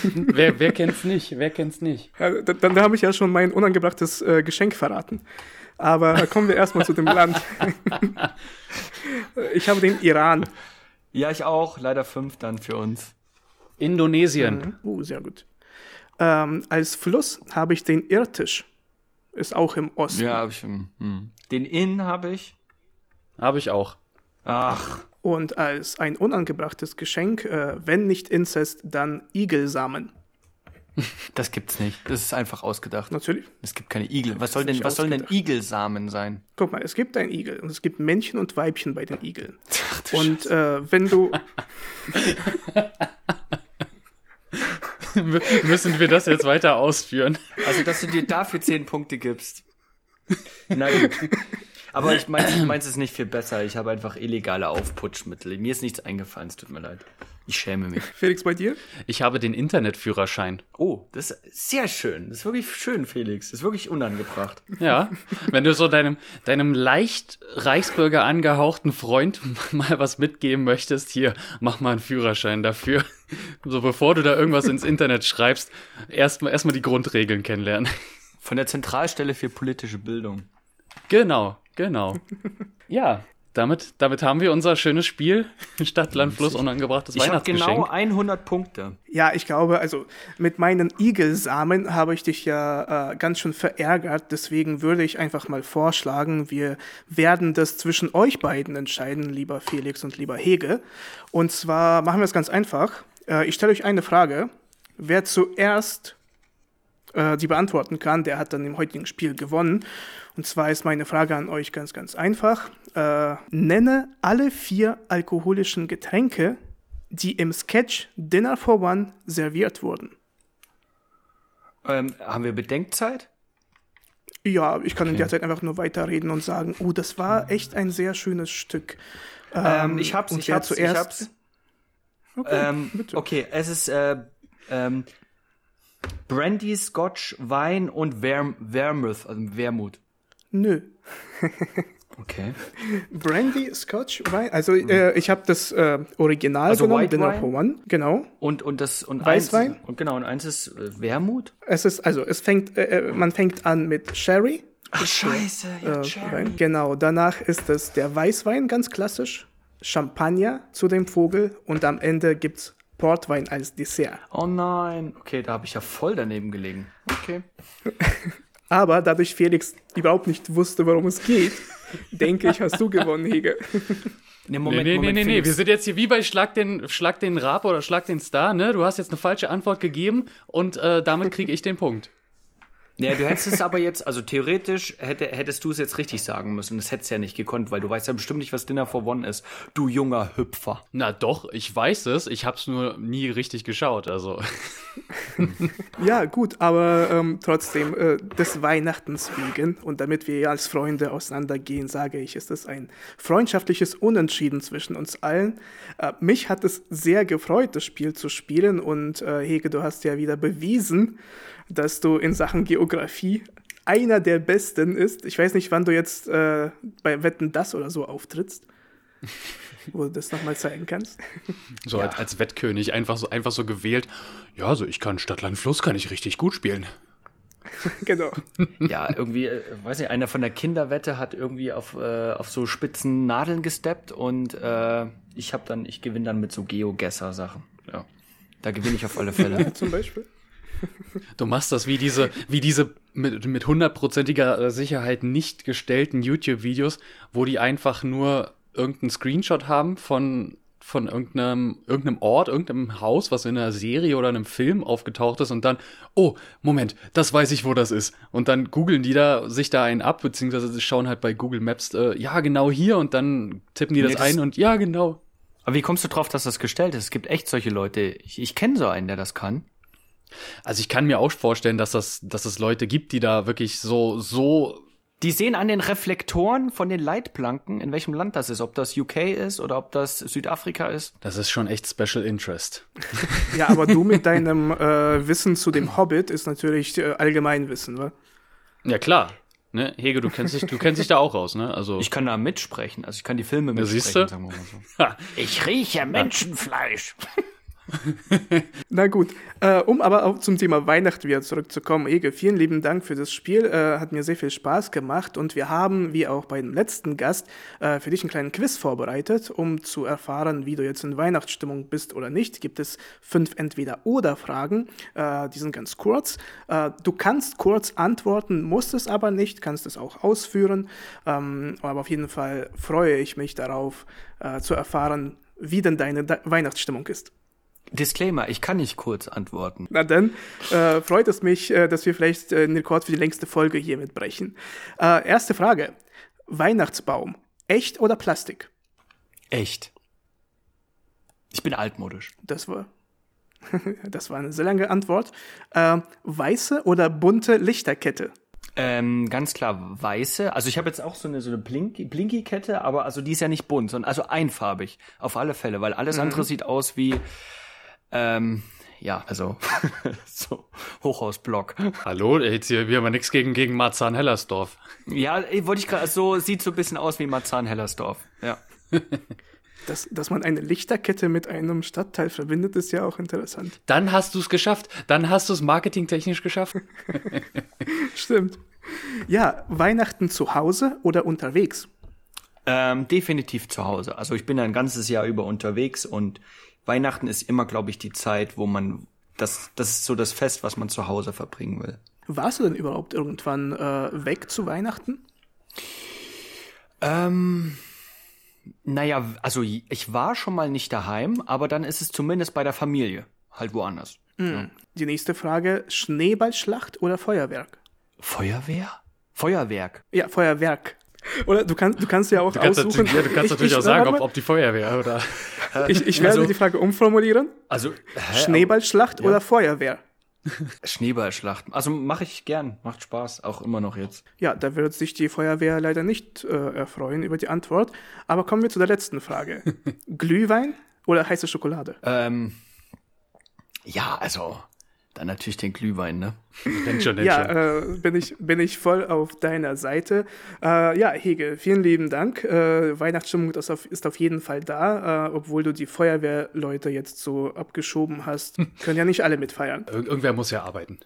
wer, wer kennt's nicht? Wer kennt's nicht? Ja, dann, dann habe ich ja schon mein unangebrachtes äh, Geschenk verraten. Aber kommen wir erstmal zu dem Land. ich habe den Iran. Ja, ich auch. Leider fünf dann für uns. Indonesien. Mhm. Uh, sehr gut. Ähm, als Fluss habe ich den Irtisch. Ist auch im Osten. Ja, habe ich. Hm. Den Inn habe ich. Habe ich auch. Ach. Und als ein unangebrachtes Geschenk, äh, wenn nicht Inzest, dann Igelsamen. Das gibt's nicht. Das ist einfach ausgedacht. Natürlich. Es gibt keine Igel. Was soll denn, was sollen denn. Igelsamen sein? Guck mal, es gibt ein Igel und es gibt Männchen und Weibchen bei den Igeln. und äh, wenn du. Müssen wir das jetzt weiter ausführen? Also, dass du dir dafür zehn Punkte gibst. Na gut. Aber ich meins, ich meins ist nicht viel besser. Ich habe einfach illegale Aufputschmittel. Mir ist nichts eingefallen, es tut mir leid. Ich schäme mich. Felix, bei dir? Ich habe den Internetführerschein. Oh, das ist sehr schön. Das ist wirklich schön, Felix. Das ist wirklich unangebracht. Ja, wenn du so deinem, deinem leicht Reichsbürger angehauchten Freund mal was mitgeben möchtest, hier, mach mal einen Führerschein dafür. So bevor du da irgendwas ins Internet schreibst, erstmal erstmal die Grundregeln kennenlernen. Von der Zentralstelle für politische Bildung. Genau, genau. Ja, damit, damit haben wir unser schönes Spiel Stadt, Land, Fluss, unangebrachtes Ich habe Weihnachtsgeschenk. genau 100 Punkte. Ja, ich glaube, also mit meinen Igelsamen habe ich dich ja äh, ganz schön verärgert. Deswegen würde ich einfach mal vorschlagen, wir werden das zwischen euch beiden entscheiden, lieber Felix und lieber Hege. Und zwar machen wir es ganz einfach. Äh, ich stelle euch eine Frage. Wer zuerst äh, die beantworten kann, der hat dann im heutigen Spiel gewonnen. Und zwar ist meine Frage an euch ganz, ganz einfach. Äh, nenne alle vier alkoholischen Getränke, die im Sketch Dinner for One serviert wurden. Ähm, haben wir Bedenkzeit? Ja, ich kann in der Zeit einfach nur weiterreden und sagen, oh, das war echt ein sehr schönes Stück. Ähm, ich hab's, und ich hab's, ich zuerst- hab's. Okay, Ähm, okay, es ist äh, ähm, Brandy, Scotch, Wein und Ver Vermouth, also Wermut. Nö. Okay. Brandy, Scotch, Wein. Also äh, ich habe das äh, Original Also genommen, White Dinner Wine? for One. Genau. Und und das und Weißwein? Eins, und genau und eins ist äh, Wermut. Es ist also es fängt, äh, äh, man fängt an mit Sherry. Ach Scheiße, ja, Äh, Wein. Genau. Danach ist es der Weißwein, ganz klassisch. Champagner zu dem Vogel und am Ende gibt's Portwein als Dessert. Oh nein. Okay, da habe ich ja voll daneben gelegen. Okay. Aber dadurch Felix überhaupt nicht wusste, worum es geht, denke ich, hast du gewonnen, Hege. Nee, Nee, nee, nee, nee, nee. Wir sind jetzt hier wie bei Schlag den, Schlag den Rab oder Schlag den Star, ne? Du hast jetzt eine falsche Antwort gegeben und äh, damit kriege ich den Punkt. Ja, du hättest es aber jetzt, also theoretisch hätte, hättest du es jetzt richtig sagen müssen. Das hättest du ja nicht gekonnt, weil du weißt ja bestimmt nicht, was Dinner for One ist. Du junger Hüpfer. Na doch, ich weiß es, ich hab's nur nie richtig geschaut, also. Ja, gut, aber ähm, trotzdem, äh, des Weihnachtens wegen und damit wir als Freunde auseinandergehen, sage ich, ist es ein freundschaftliches Unentschieden zwischen uns allen. Äh, mich hat es sehr gefreut, das Spiel zu spielen und äh, Hege, du hast ja wieder bewiesen, dass du in Sachen Geografie einer der Besten ist. Ich weiß nicht, wann du jetzt äh, bei Wetten das oder so auftrittst, wo du das nochmal zeigen kannst. So als, als Wettkönig einfach so, einfach so gewählt. Ja, also ich kann Stadt, Land, Fluss kann ich richtig gut spielen. genau. Ja, irgendwie, äh, weiß nicht, einer von der Kinderwette hat irgendwie auf, äh, auf so spitzen Nadeln gesteppt und äh, ich habe dann, ich gewinne dann mit so Geogesser-Sachen. Ja. Da gewinne ich auf alle Fälle. Zum Beispiel. Du machst das wie diese, wie diese mit, mit hundertprozentiger Sicherheit nicht gestellten YouTube-Videos, wo die einfach nur irgendeinen Screenshot haben von, von irgendeinem, irgendeinem Ort, irgendeinem Haus, was in einer Serie oder einem Film aufgetaucht ist und dann, oh, Moment, das weiß ich, wo das ist. Und dann googeln die da sich da einen ab, beziehungsweise sie schauen halt bei Google Maps, äh, ja, genau hier und dann tippen die das, Nee, das- ein und ja, genau. Aber wie kommst du drauf, dass das gestellt ist? Es gibt echt solche Leute. Ich, ich kenne so einen, der das kann. Also ich kann mir auch vorstellen, dass das, dass es Leute gibt, die da wirklich so, so Die sehen an den Reflektoren von den Leitplanken, in welchem Land das ist. Ob das UK ist oder ob das Südafrika ist. Das ist schon echt Special Interest. Ja, aber du mit deinem äh, Wissen zu dem Hobbit ist natürlich äh, Allgemeinwissen, wa? Ja, klar. Ne? Hege, du kennst dich, du kennst dich da auch aus, ne? Also ich kann da mitsprechen, also ich kann die Filme mitsprechen, siehst du? sagen wir mal so. ich rieche Menschenfleisch. Na gut, äh, um aber auch zum Thema Weihnachten wieder zurückzukommen. Ege, vielen lieben Dank für das Spiel. Äh, hat mir sehr viel Spaß gemacht und wir haben, wie auch bei dem letzten Gast, äh, für dich einen kleinen Quiz vorbereitet, um zu erfahren, wie du jetzt in Weihnachtsstimmung bist oder nicht. Gibt es fünf Entweder-Oder-Fragen. Äh, die sind ganz kurz. Äh, du kannst kurz antworten, musst es aber nicht, kannst es auch ausführen. Ähm, aber auf jeden Fall freue ich mich darauf, äh, zu erfahren, wie denn deine De Weihnachtsstimmung ist. Disclaimer, ich kann nicht kurz antworten. Na dann äh, freut es mich, äh, dass wir vielleicht äh, den Rekord für die längste Folge hier mitbrechen. Äh, erste Frage. Weihnachtsbaum. Echt oder Plastik? Echt. Ich bin altmodisch. Das war, das war eine sehr lange Antwort. Äh, weiße oder bunte Lichterkette? Ähm, ganz klar weiße. Also ich habe jetzt auch so eine so eine Blinky, Blinky-Kette, aber also die ist ja nicht bunt, sondern also einfarbig auf alle Fälle, weil alles andere sieht aus wie ähm, ja, also so Hochhausblock. Hallo, jetzt hier, wir haben ja nichts gegen, gegen Marzahn-Hellersdorf. Ja, wollte ich gerade, so sieht so ein bisschen aus wie Marzahn-Hellersdorf. Ja. Dass, dass man eine Lichterkette mit einem Stadtteil verbindet, ist ja auch interessant. Dann hast du es geschafft. Dann hast du es marketingtechnisch geschafft. Stimmt. Ja, Weihnachten zu Hause oder unterwegs? Ähm, definitiv zu Hause. Also ich bin ein ganzes Jahr über unterwegs und Weihnachten ist immer, glaube ich, die Zeit, wo man das, das ist so das Fest, was man zu Hause verbringen will. Warst du denn überhaupt irgendwann äh, weg zu Weihnachten? Ähm, naja, also ich war schon mal nicht daheim, aber dann ist es zumindest bei der Familie, halt woanders. Mhm. Die nächste Frage, Schneeballschlacht oder Feuerwerk? Feuerwehr? Feuerwerk. Ja, Feuerwerk. Oder du, kannst du kannst ja auch Du kannst, aussuchen. ja, du kannst Ich- natürlich ich- auch sagen, ob, ob die Feuerwehr oder. Ich, ich werde Also- die Frage umformulieren. Also hä, Schneeballschlacht oder Feuerwehr? Schneeballschlachten. Also mache ich gern, macht Spaß, auch immer noch jetzt. Ja, da wird sich die Feuerwehr leider nicht äh, erfreuen über die Antwort. Aber kommen wir zu der letzten Frage. Glühwein oder heiße Schokolade? Ähm, ja, also dann natürlich den Glühwein, ne? Nennt schon, nennt Ja, schon. äh, bin, ich, bin ich voll auf deiner Seite. Äh, ja, Hege, vielen lieben Dank. Äh, Weihnachtsstimmung ist auf, ist auf jeden Fall da, äh, obwohl du die Feuerwehrleute jetzt so abgeschoben hast. Können ja nicht alle mitfeiern. Ir irgendwer muss ja arbeiten.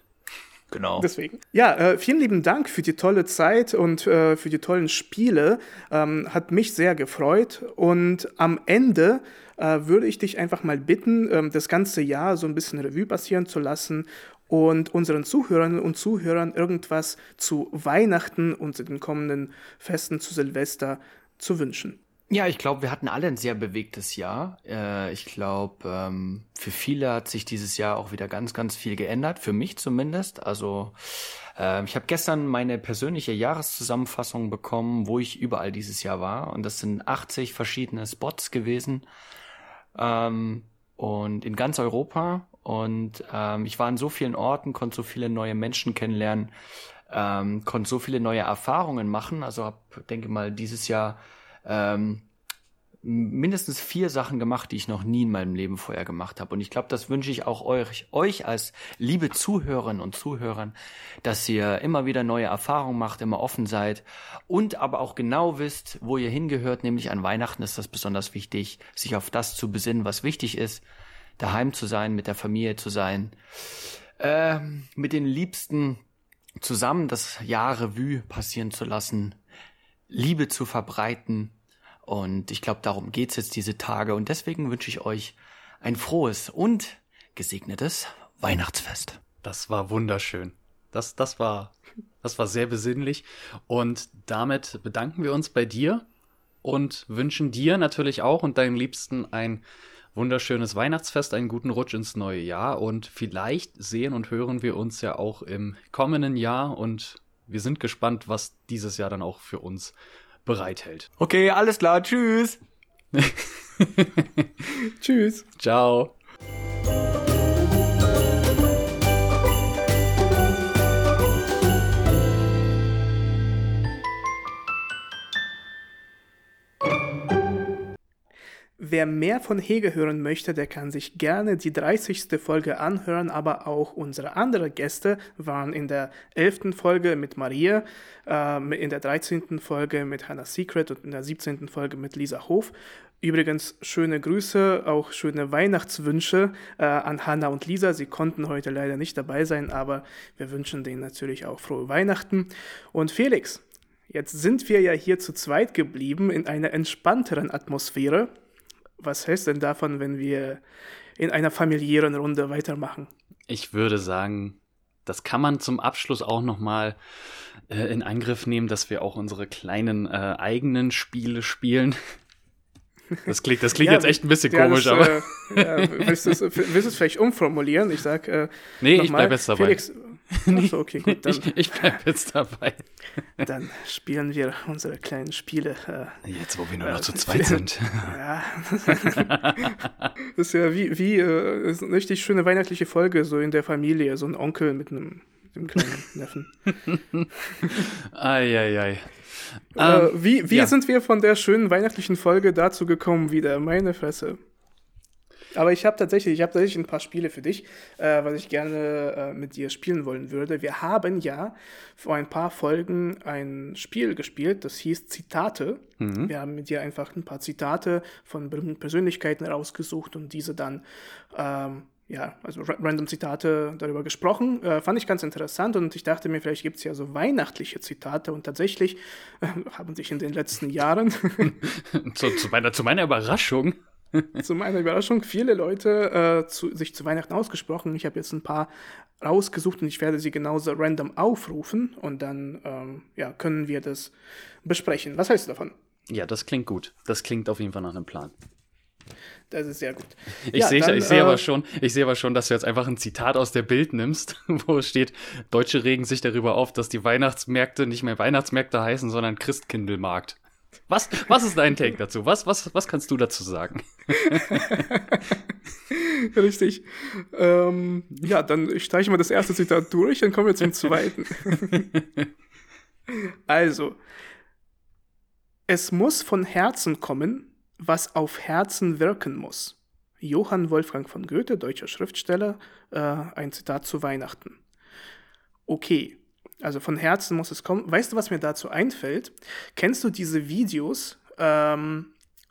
Genau. Deswegen. Ja, äh, vielen lieben Dank für die tolle Zeit und äh, für die tollen Spiele. Ähm, hat mich sehr gefreut. Und am Ende äh, würde ich dich einfach mal bitten, ähm, das ganze Jahr so ein bisschen Revue passieren zu lassen und unseren Zuhörerinnen und Zuhörern irgendwas zu Weihnachten und zu den kommenden Festen zu Silvester zu wünschen. Ja, ich glaube, wir hatten alle ein sehr bewegtes Jahr. Äh, ich glaube, ähm, für viele hat sich dieses Jahr auch wieder ganz, ganz viel geändert. Für mich zumindest. Also äh, ich habe gestern meine persönliche Jahreszusammenfassung bekommen, wo ich überall dieses Jahr war. Und das sind 80 verschiedene Spots gewesen. Ähm, und in ganz Europa. Und ähm, ich war an so vielen Orten, konnte so viele neue Menschen kennenlernen, ähm, konnte so viele neue Erfahrungen machen. Also hab, denke mal, dieses Jahr ähm, mindestens vier Sachen gemacht, die ich noch nie in meinem Leben vorher gemacht habe. Und ich glaube, das wünsche ich auch euch, euch als liebe Zuhörerinnen und Zuhörern, dass ihr immer wieder neue Erfahrungen macht, immer offen seid und aber auch genau wisst, wo ihr hingehört, nämlich an Weihnachten ist das besonders wichtig, sich auf das zu besinnen, was wichtig ist, daheim zu sein, mit der Familie zu sein, ähm, mit den Liebsten zusammen das Jahr Revue passieren zu lassen, Liebe zu verbreiten. Und ich glaube, darum geht's jetzt diese Tage. Und deswegen wünsche ich euch ein frohes und gesegnetes Weihnachtsfest. Das war wunderschön. Das, das war, das war sehr besinnlich. Und damit bedanken wir uns bei dir und wünschen dir natürlich auch und deinen Liebsten ein wunderschönes Weihnachtsfest, einen guten Rutsch ins neue Jahr. Und vielleicht sehen und hören wir uns ja auch im kommenden Jahr. Und wir sind gespannt, was dieses Jahr dann auch für uns bereithält. Okay, alles klar. Tschüss. Tschüss. Ciao. Wer mehr von Hege hören möchte, der kann sich gerne die 30. Folge anhören, aber auch unsere anderen Gäste waren in der 11. Folge mit Maria, äh, in der 13. Folge mit Hannah Secret und in der 17. Folge mit Lisa Hof. Übrigens schöne Grüße, auch schöne Weihnachtswünsche äh, an Hannah und Lisa. Sie konnten heute leider nicht dabei sein, aber wir wünschen denen natürlich auch frohe Weihnachten. Und Felix, jetzt sind wir ja hier zu zweit geblieben in einer entspannteren Atmosphäre. Was heißt denn davon, wenn wir in einer familiären Runde weitermachen? Ich würde sagen, das kann man zum Abschluss auch nochmal äh, in Angriff nehmen, dass wir auch unsere kleinen äh, eigenen Spiele spielen. Das klingt, das klingt ja, jetzt echt ein bisschen ja, komisch, das, aber. Äh, ja, willst du es vielleicht umformulieren? Ich sag. Äh, nee, ich bleibe jetzt dabei. Felix, Achso, okay, gut. Dann, ich ich bleibe jetzt dabei. Dann spielen wir unsere kleinen Spiele. Äh, jetzt, wo wir nur noch äh, zu zweit sind. Ja. das ist ja wie, wie äh, ist eine richtig schöne weihnachtliche Folge, so in der Familie, so ein Onkel mit einem, einem kleinen Neffen. Eieiei. Ei, ei. Äh, ähm, wie wie ja. sind wir von der schönen weihnachtlichen Folge dazu gekommen wieder? Meine Fresse. Aber ich habe tatsächlich, ich habe tatsächlich ein paar Spiele für dich, äh, was ich gerne äh, mit dir spielen wollen würde. Wir haben ja vor ein paar Folgen ein Spiel gespielt, das hieß Zitate. Mhm. Wir haben mit dir einfach ein paar Zitate von berühmten Persönlichkeiten rausgesucht und diese dann ähm, ja, also random Zitate darüber gesprochen. Äh, fand ich ganz interessant und ich dachte mir, vielleicht gibt es ja so weihnachtliche Zitate und tatsächlich äh, haben sich in den letzten Jahren. zu, zu, meiner, zu meiner Überraschung. Zu meiner Überraschung viele Leute äh, zu, sich zu Weihnachten ausgesprochen. Ich habe jetzt ein paar rausgesucht und ich werde sie genauso random aufrufen und dann ähm, ja, können wir das besprechen. Was hältst du davon? Ja, das klingt gut. Das klingt auf jeden Fall nach einem Plan. Das ist sehr gut. Ich ja, sehe seh äh, aber schon, ich sehe aber schon, dass du jetzt einfach ein Zitat aus der Bild nimmst, wo es steht, Deutsche regen sich darüber auf, dass die Weihnachtsmärkte nicht mehr Weihnachtsmärkte heißen, sondern Christkindlmarkt. Was, was ist dein Take dazu? Was, was, was kannst du dazu sagen? Richtig. Ähm, ja, dann streiche mal das erste Zitat durch, dann kommen wir zum zweiten. also, es muss von Herzen kommen, was auf Herzen wirken muss. Johann Wolfgang von Goethe, deutscher Schriftsteller, äh, ein Zitat zu Weihnachten. Okay, also von Herzen muss es kommen. Weißt du, was mir dazu einfällt? Kennst du diese Videos, ähm,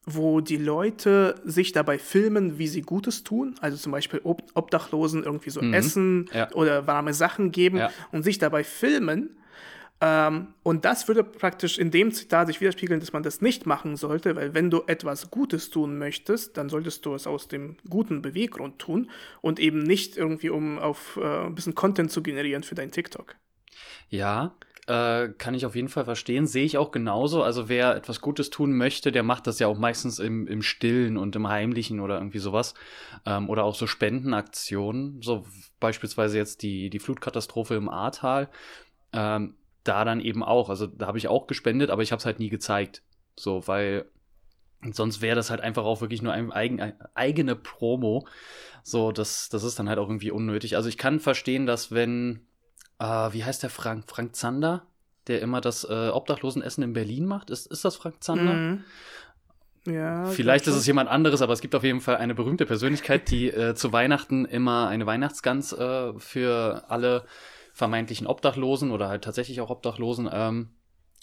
wo die Leute sich dabei filmen, wie sie Gutes tun? Also zum Beispiel Ob Obdachlosen irgendwie so mhm. essen ja. oder warme Sachen geben ja. und sich dabei filmen ähm, und das würde praktisch in dem Zitat sich widerspiegeln, dass man das nicht machen sollte, weil wenn du etwas Gutes tun möchtest, dann solltest du es aus dem guten Beweggrund tun und eben nicht irgendwie, um auf äh, ein bisschen Content zu generieren für dein TikTok. Ja, äh, kann ich auf jeden Fall verstehen. Sehe ich auch genauso. Also wer etwas Gutes tun möchte, der macht das ja auch meistens im, im Stillen und im Heimlichen oder irgendwie sowas. Ähm, oder auch so Spendenaktionen. So beispielsweise jetzt die, die Flutkatastrophe im Ahrtal. Ähm, da dann eben auch. Also da habe ich auch gespendet, aber ich habe es halt nie gezeigt. So, weil sonst wäre das halt einfach auch wirklich nur ein, eigen, eine eigene Promo. So, das, das ist dann halt auch irgendwie unnötig. Also ich kann verstehen, dass wenn, äh, wie heißt der Frank? Frank Zander, der immer das äh, Obdachlosenessen in Berlin macht. Ist, ist das Frank Zander? Mhm. Ja, Vielleicht ist es jemand anderes, aber es gibt auf jeden Fall eine berühmte Persönlichkeit, die äh, zu Weihnachten immer eine Weihnachtsgans äh, für alle vermeintlichen Obdachlosen oder halt tatsächlich auch Obdachlosen ähm,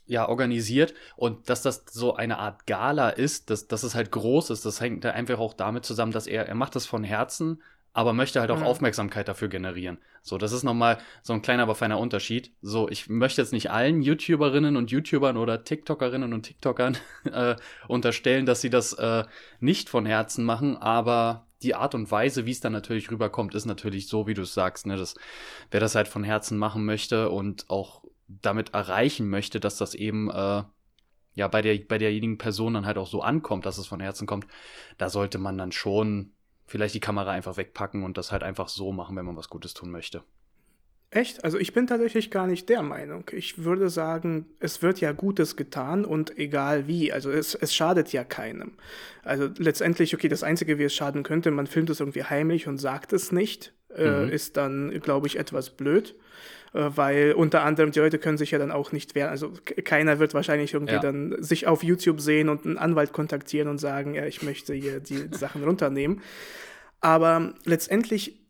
ja, organisiert und dass das so eine Art Gala ist, dass, dass es halt groß ist, das hängt einfach auch damit zusammen, dass er, er macht das von Herzen, aber möchte halt auch mhm. Aufmerksamkeit dafür generieren. So, das ist nochmal so ein kleiner, aber feiner Unterschied. So, ich möchte jetzt nicht allen YouTuberinnen und YouTubern oder TikTokerinnen und TikTokern äh, unterstellen, dass sie das äh, nicht von Herzen machen, aber die Art und Weise, wie es dann natürlich rüberkommt, ist natürlich so, wie du es sagst, ne, dass wer das halt von Herzen machen möchte und auch damit erreichen möchte, dass das eben äh, ja bei der bei derjenigen Person dann halt auch so ankommt, dass es von Herzen kommt, da sollte man dann schon vielleicht die Kamera einfach wegpacken und das halt einfach so machen, wenn man was Gutes tun möchte. Echt? Also ich bin tatsächlich gar nicht der Meinung. Ich würde sagen, es wird ja Gutes getan und egal wie. Also es, es schadet ja keinem. Also letztendlich, okay, das Einzige, wie es schaden könnte, man filmt es irgendwie heimlich und sagt es nicht. Äh, mhm. ist dann, glaube ich, etwas blöd. Äh, weil unter anderem die Leute können sich ja dann auch nicht wehren. Also keiner wird wahrscheinlich irgendwie ja. dann sich auf YouTube sehen und einen Anwalt kontaktieren und sagen, ja, ich möchte hier die Sachen runternehmen. Aber letztendlich,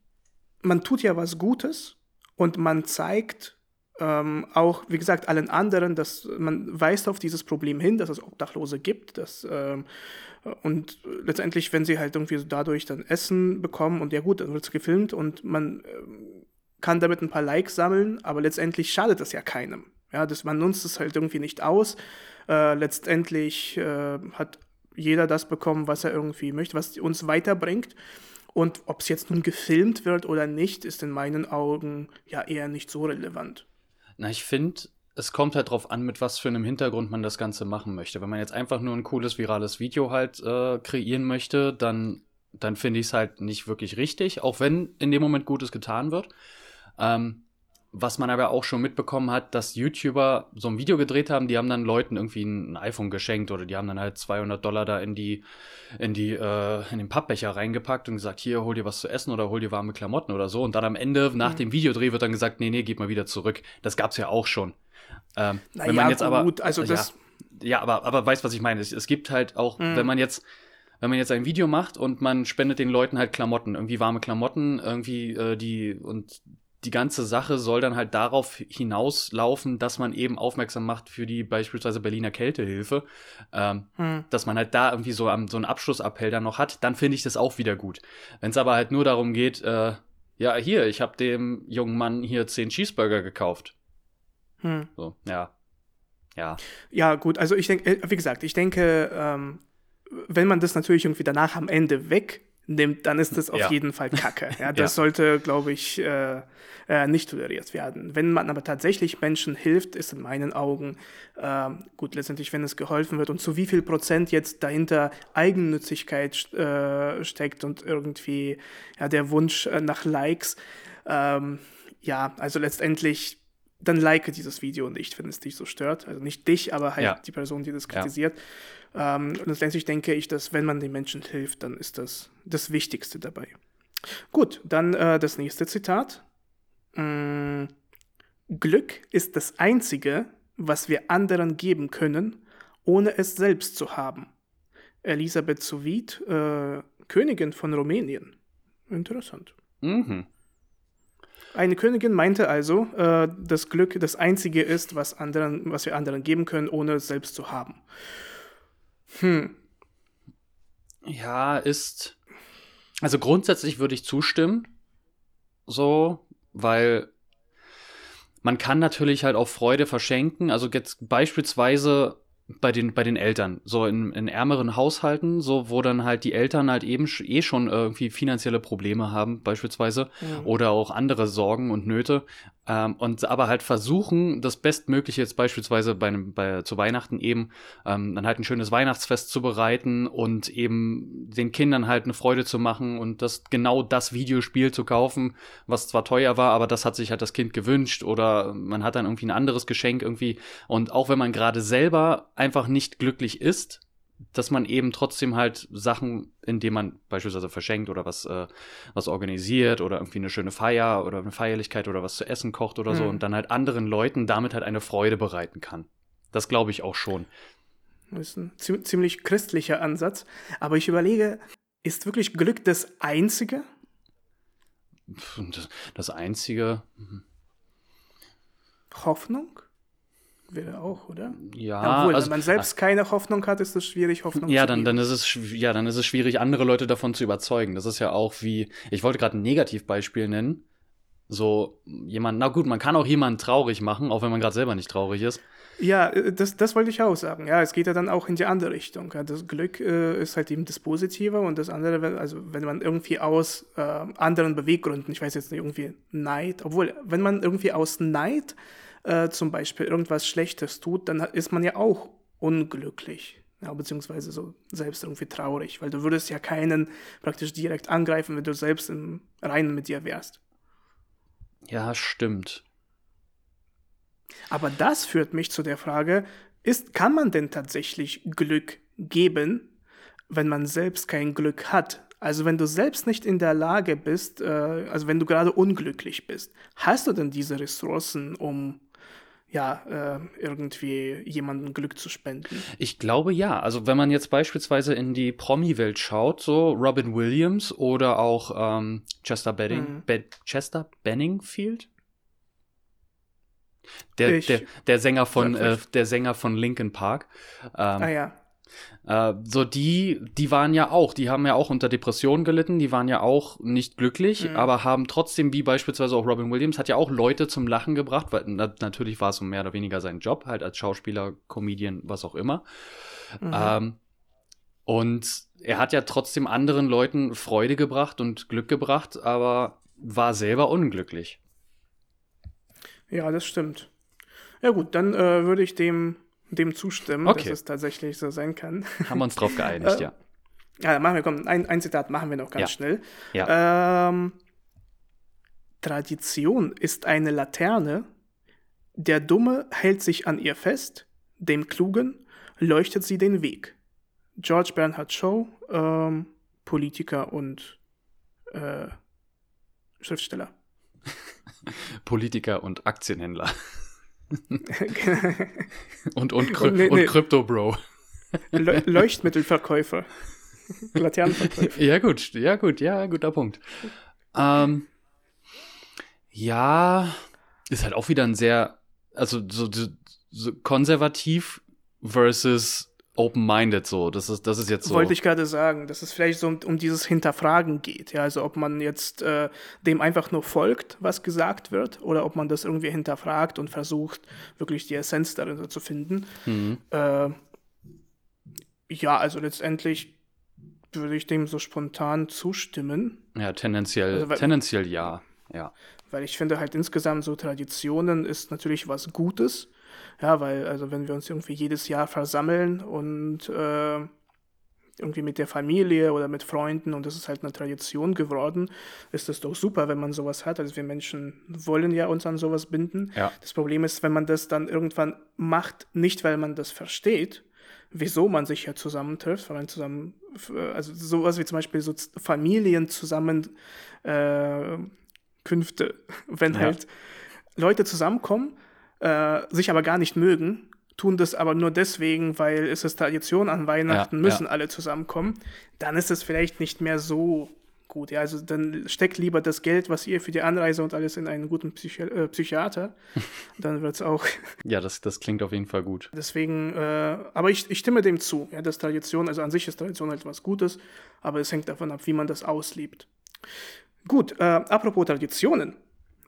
man tut ja was Gutes und man zeigt ähm, auch, wie gesagt, allen anderen, dass man weist auf dieses Problem hin, dass es Obdachlose gibt, dass ähm, und letztendlich, wenn sie halt irgendwie dadurch dann Essen bekommen und ja gut, dann wird es gefilmt und man ähm, kann damit ein paar Likes sammeln, aber letztendlich schadet das ja keinem. Ja, das, man nutzt es halt irgendwie nicht aus. Äh, letztendlich äh, hat jeder das bekommen, was er irgendwie möchte, was uns weiterbringt. Und ob es jetzt nun gefilmt wird oder nicht, ist in meinen Augen ja eher nicht so relevant. Na, ich finde, es kommt halt drauf an, mit was für einem Hintergrund man das Ganze machen möchte. Wenn man jetzt einfach nur ein cooles virales Video halt äh, kreieren möchte, dann, dann finde ich es halt nicht wirklich richtig, auch wenn in dem Moment Gutes getan wird. Ähm, was man aber auch schon mitbekommen hat, dass YouTuber so ein Video gedreht haben, die haben dann Leuten irgendwie ein iPhone geschenkt oder die haben dann halt 200 Dollar da in die, in die, äh, in den Pappbecher reingepackt und gesagt, hier, hol dir was zu essen oder hol dir warme Klamotten oder so. Und dann am Ende, nach mhm. dem Videodreh, wird dann gesagt, nee, nee, gib mal wieder zurück. Das gab's ja auch schon. Ähm, naja, wenn man jetzt aber, gut, also das. Ja, ja, aber, aber weißt, was ich meine? Es, es gibt halt auch, mhm. wenn man jetzt, wenn man jetzt ein Video macht und man spendet den Leuten halt Klamotten, irgendwie warme Klamotten, irgendwie äh, die und die ganze Sache soll dann halt darauf hinauslaufen, dass man eben aufmerksam macht für die beispielsweise Berliner Kältehilfe, ähm, hm. dass man halt da irgendwie so, so einen Abschlussappell dann noch hat, dann finde ich das auch wieder gut. Wenn es aber halt nur darum geht, äh, ja, hier, ich habe dem jungen Mann hier zehn Cheeseburger gekauft. Hm. So, ja. Ja. Ja, gut, also ich denke, äh, wie gesagt, ich denke, ähm, wenn man das natürlich irgendwie danach am Ende weg nimmt, dann ist das auf ja. jeden Fall Kacke. Ja, das ja. sollte, glaube ich, äh, äh, nicht toleriert werden. Wenn man aber tatsächlich Menschen hilft, ist in meinen Augen äh, gut, letztendlich, wenn es geholfen wird und zu wie viel Prozent jetzt dahinter Eigennützigkeit äh, steckt und irgendwie ja, der Wunsch äh, nach Likes. Ähm, ja, also letztendlich dann like dieses Video nicht, wenn es dich so stört. Also nicht dich, aber halt ja. die Person, die das kritisiert. Ja. Ähm, und letztendlich denke ich, dass wenn man den Menschen hilft, dann ist das das Wichtigste dabei. Gut, dann äh, das nächste Zitat. Mm, Glück ist das Einzige, was wir anderen geben können, ohne es selbst zu haben. Elisabeth Soviet, äh, Königin von Rumänien. Interessant. Mhm. Eine Königin meinte also, äh, dass Glück das Einzige ist, was, anderen, was wir anderen geben können, ohne es selbst zu haben. Hm. Ja, ist. Also grundsätzlich würde ich zustimmen. So, weil man kann natürlich halt auch Freude verschenken. Also jetzt beispielsweise bei den, bei den Eltern, so in, in ärmeren Haushalten, so wo dann halt die Eltern halt eben eh schon irgendwie finanzielle Probleme haben, beispielsweise, mhm. oder auch andere Sorgen und Nöte. Ähm, und aber halt versuchen, das Bestmögliche jetzt beispielsweise bei, einem, bei zu Weihnachten eben ähm, dann halt ein schönes Weihnachtsfest zu bereiten und eben den Kindern halt eine Freude zu machen und das genau das Videospiel zu kaufen, was zwar teuer war, aber das hat sich halt das Kind gewünscht oder man hat dann irgendwie ein anderes Geschenk irgendwie. Und auch wenn man gerade selber einfach nicht glücklich ist, dass man eben trotzdem halt Sachen, indem man beispielsweise verschenkt oder was, äh, was organisiert oder irgendwie eine schöne Feier oder eine Feierlichkeit oder was zu essen kocht oder mhm. so und dann halt anderen Leuten damit halt eine Freude bereiten kann. Das glaube ich auch schon. Das ist ein ziemlich christlicher Ansatz. Aber ich überlege, ist wirklich Glück das Einzige? Das, das Einzige. Mhm. Hoffnung? Wäre auch, oder? Ja, Obwohl, also, wenn man selbst keine Hoffnung hat, ist es schwierig, Hoffnung ja, zu dann, dann ist es Ja, dann ist es schwierig, andere Leute davon zu überzeugen. Das ist ja auch wie, ich wollte gerade ein Negativbeispiel nennen. So jemand, na gut, man kann auch jemanden traurig machen, auch wenn man gerade selber nicht traurig ist. Ja, äh, das, das wollte ich auch sagen. Ja, es geht ja dann auch in die andere Richtung. Ja, das Glück äh, ist halt eben das Positive und das andere, also wenn man irgendwie aus äh, anderen Beweggründen, ich weiß jetzt nicht, irgendwie Neid, obwohl, wenn man irgendwie aus Neid äh, zum Beispiel irgendwas Schlechtes tut, dann ist man ja auch unglücklich. Ja, beziehungsweise so selbst irgendwie traurig, weil du würdest ja keinen praktisch direkt angreifen, wenn du selbst im Reinen mit dir wärst. Ja, stimmt. Aber das führt mich zu der Frage, ist, kann man denn tatsächlich Glück geben, wenn man selbst kein Glück hat? Also wenn du selbst nicht in der Lage bist, äh, also wenn du gerade unglücklich bist, hast du denn diese Ressourcen, um ja, äh, irgendwie jemandem Glück zu spenden. Ich glaube ja. Also wenn man jetzt beispielsweise in die Promi-Welt schaut, so Robin Williams oder auch ähm, Chester Benning, mhm. Be Chester Benningfield, der, der, der Sänger von äh, der Sänger von Linkin Park. Ähm, ah ja. Äh, so die, die waren ja auch, die haben ja auch unter Depressionen gelitten, die waren ja auch nicht glücklich, mhm. aber haben trotzdem, wie beispielsweise auch Robin Williams, hat ja auch Leute zum Lachen gebracht, weil na, natürlich war es so mehr oder weniger sein Job, halt als Schauspieler, Comedian, was auch immer. Mhm. Ähm, und er hat ja trotzdem anderen Leuten Freude gebracht und Glück gebracht, aber war selber unglücklich. Ja, das stimmt. Ja gut, dann äh, würde ich dem, dem zustimmen, okay. dass es tatsächlich so sein kann. Haben wir uns drauf geeinigt, äh, ja. Ja, machen wir, komm, ein, ein Zitat machen wir noch ganz ja. schnell. Ja. Ähm, Tradition ist eine Laterne, der Dumme hält sich an ihr fest, dem Klugen leuchtet sie den Weg. George Bernhard Shaw, ähm, Politiker und äh, Schriftsteller. Politiker und Aktienhändler. und, und, Kry nee, nee. Crypto-Bro. Leuchtmittelverkäufer. Laternenverkäufer. Ja, gut, ja, gut, ja, guter Punkt. Ähm, ja, ist halt auch wieder ein sehr, also so, so konservativ versus open-minded so. Das ist, das ist jetzt so. Wollte ich gerade sagen, dass es vielleicht so um, um, dieses Hinterfragen geht. Ja, also ob man jetzt äh, dem einfach nur folgt, was gesagt wird, oder ob man das irgendwie hinterfragt und versucht, wirklich die Essenz darin zu finden. Mhm. Äh, ja, also letztendlich würde ich dem so spontan zustimmen. Ja, tendenziell, also, weil, tendenziell ja. ja. Weil ich finde halt insgesamt so Traditionen ist natürlich was Gutes ja, weil, also wenn wir uns irgendwie jedes Jahr versammeln und äh, irgendwie mit der Familie oder mit Freunden und das ist halt eine Tradition geworden, ist das doch super, wenn man sowas hat. Also wir Menschen wollen ja uns an sowas binden. Ja. Das Problem ist, wenn man das dann irgendwann macht, nicht weil man das versteht, wieso man sich ja zusammentrifft, weil man zusammen, also sowas wie zum Beispiel so Familien zusammen äh, Künfte, wenn ja. halt Leute zusammenkommen äh, sich aber gar nicht mögen, tun das aber nur deswegen, weil es ist Tradition an Weihnachten, ja, müssen ja. alle zusammenkommen, dann ist es vielleicht nicht mehr so gut. Ja, also dann steckt lieber das Geld, was ihr für die Anreise und alles in einen guten Psychi äh, Psychiater. dann wird es auch. ja, das, das klingt auf jeden Fall gut. Deswegen, äh, aber ich, ich stimme dem zu. Ja, dass Tradition, also an sich ist Tradition halt was Gutes, aber es hängt davon ab, wie man das auslebt. Gut, äh, apropos Traditionen.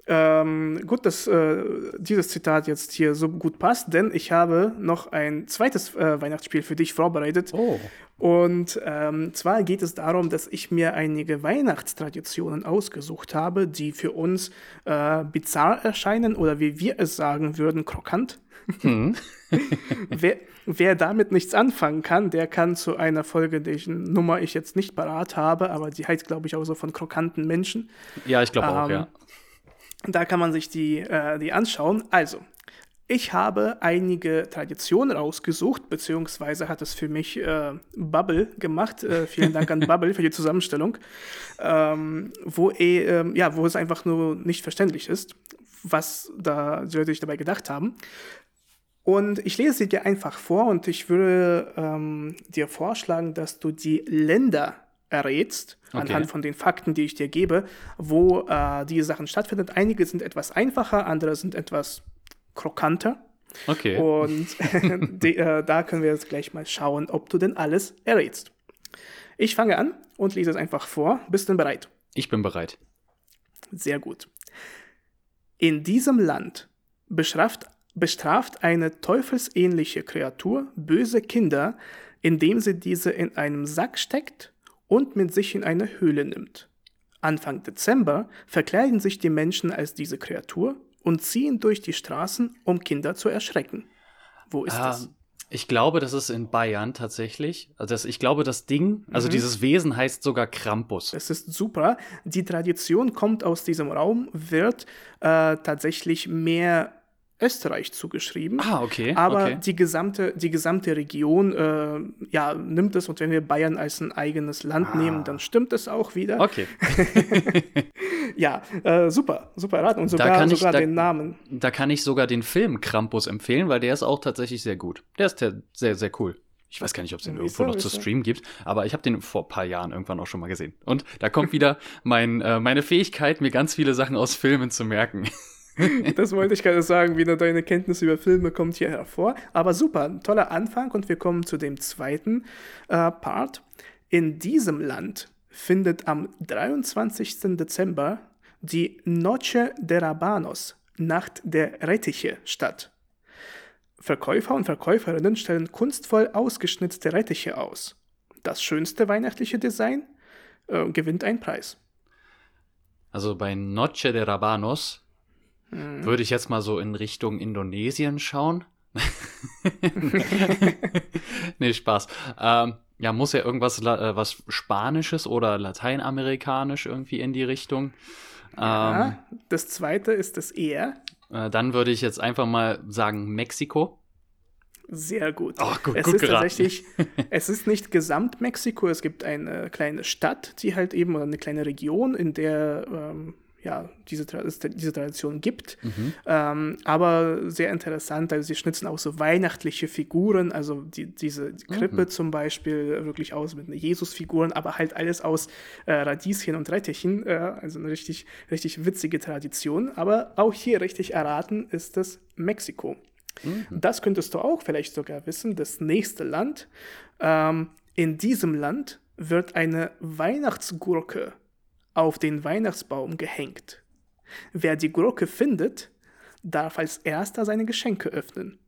Ähm, gut, dass äh, dieses Zitat jetzt hier so gut passt, denn ich habe noch ein zweites äh, Weihnachtsspiel für dich vorbereitet. Oh. Und ähm, zwar geht es darum, dass ich mir einige Weihnachtstraditionen ausgesucht habe, die für uns äh, bizarr erscheinen oder wie wir es sagen würden, krokant. Hm. wer, wer, damit nichts anfangen kann, der kann zu einer Folge, deren Nummer ich jetzt nicht parat habe, aber die heißt, glaube ich, auch so von krokanten Menschen. Ja, ich glaube ähm, auch, ja. Da kann man sich die, äh, die anschauen. Also, ich habe einige Traditionen rausgesucht, beziehungsweise hat es für mich äh, Bubble gemacht. Äh, vielen Dank an Bubble für die Zusammenstellung, ähm, wo, eh, ja, wo es einfach nur nicht verständlich ist, was da sie sich dabei gedacht haben. Und ich lese sie dir einfach vor und ich würde ähm, dir vorschlagen, dass du die Länder errätst, okay. anhand von den Fakten, die ich dir gebe, wo äh, diese Sachen stattfinden. Einige sind etwas einfacher, andere sind etwas krokanter. Okay. Und die, äh, da können wir jetzt gleich mal schauen, ob du denn alles errätst. Ich fange an und lese es einfach vor. Bist du bereit? Ich bin bereit. Sehr gut. In diesem Land bestraft, bestraft eine teufelsähnliche Kreatur böse Kinder, indem sie diese in einem Sack steckt und mit sich in eine Höhle nimmt. Anfang Dezember verkleiden sich die Menschen als diese Kreatur und ziehen durch die Straßen, um Kinder zu erschrecken. Wo ist ah, das? Ich glaube, das ist in Bayern tatsächlich. Also das, ich glaube, das Ding, also mhm. dieses Wesen heißt sogar Krampus. Das ist super. Die Tradition kommt aus diesem Raum, wird äh, tatsächlich mehr Österreich zugeschrieben. Ah, okay. Aber okay. die gesamte, die gesamte Region äh, ja, nimmt es und wenn wir Bayern als ein eigenes Land Ah. nehmen, dann stimmt es auch wieder. Okay. Ja, äh, super, super Rat und sogar, kann ich- sogar da- den Namen. Da kann ich sogar den Film Krampus empfehlen, weil der ist auch tatsächlich sehr gut. Der ist sehr, sehr cool. Ich weiß gar nicht, ob es den irgendwo noch zu streamen gibt, aber ich habe den vor ein paar Jahren irgendwann auch schon mal gesehen. Und da kommt wieder mein, äh, meine Fähigkeit, mir ganz viele Sachen aus Filmen zu merken. Das wollte ich gerade sagen, wieder deine Kenntnis über Filme kommt hier hervor. Aber super, ein toller Anfang und wir kommen zu dem zweiten äh, Part. In diesem Land findet am 23. Dezember die Noche de Rabanos, Nacht der Rettiche, statt. Verkäufer und Verkäuferinnen stellen kunstvoll ausgeschnitzte Rettiche aus. Das schönste weihnachtliche Design äh, gewinnt einen Preis. Also bei Noche de Rabanos würde ich jetzt mal so in Richtung Indonesien schauen. nee, Spaß. Ähm, ja, muss ja irgendwas äh, was Spanisches oder Lateinamerikanisch irgendwie in die Richtung. Ähm, Ja, das zweite ist das eher. äh, dann würde ich jetzt einfach mal sagen Mexiko. Sehr gut. Ach, gut- es gut ist geraten. tatsächlich, es ist nicht gesamt Mexiko, es gibt eine kleine Stadt, die halt eben, oder eine kleine Region, in der ähm, ja, diese, diese Tradition gibt. Ähm, aber sehr interessant, also sie schnitzen auch so weihnachtliche Figuren, also die, diese Krippe zum Beispiel wirklich aus mit Jesus-Figuren, aber halt alles aus äh, Radieschen und Rettichen, äh, also eine richtig, richtig witzige Tradition. Aber auch hier richtig erraten ist es Mexiko. Das könntest du auch vielleicht sogar wissen, das nächste Land. Ähm, in diesem Land wird eine Weihnachtsgurke auf den Weihnachtsbaum gehängt. Wer die Gurke findet, darf als erster seine Geschenke öffnen.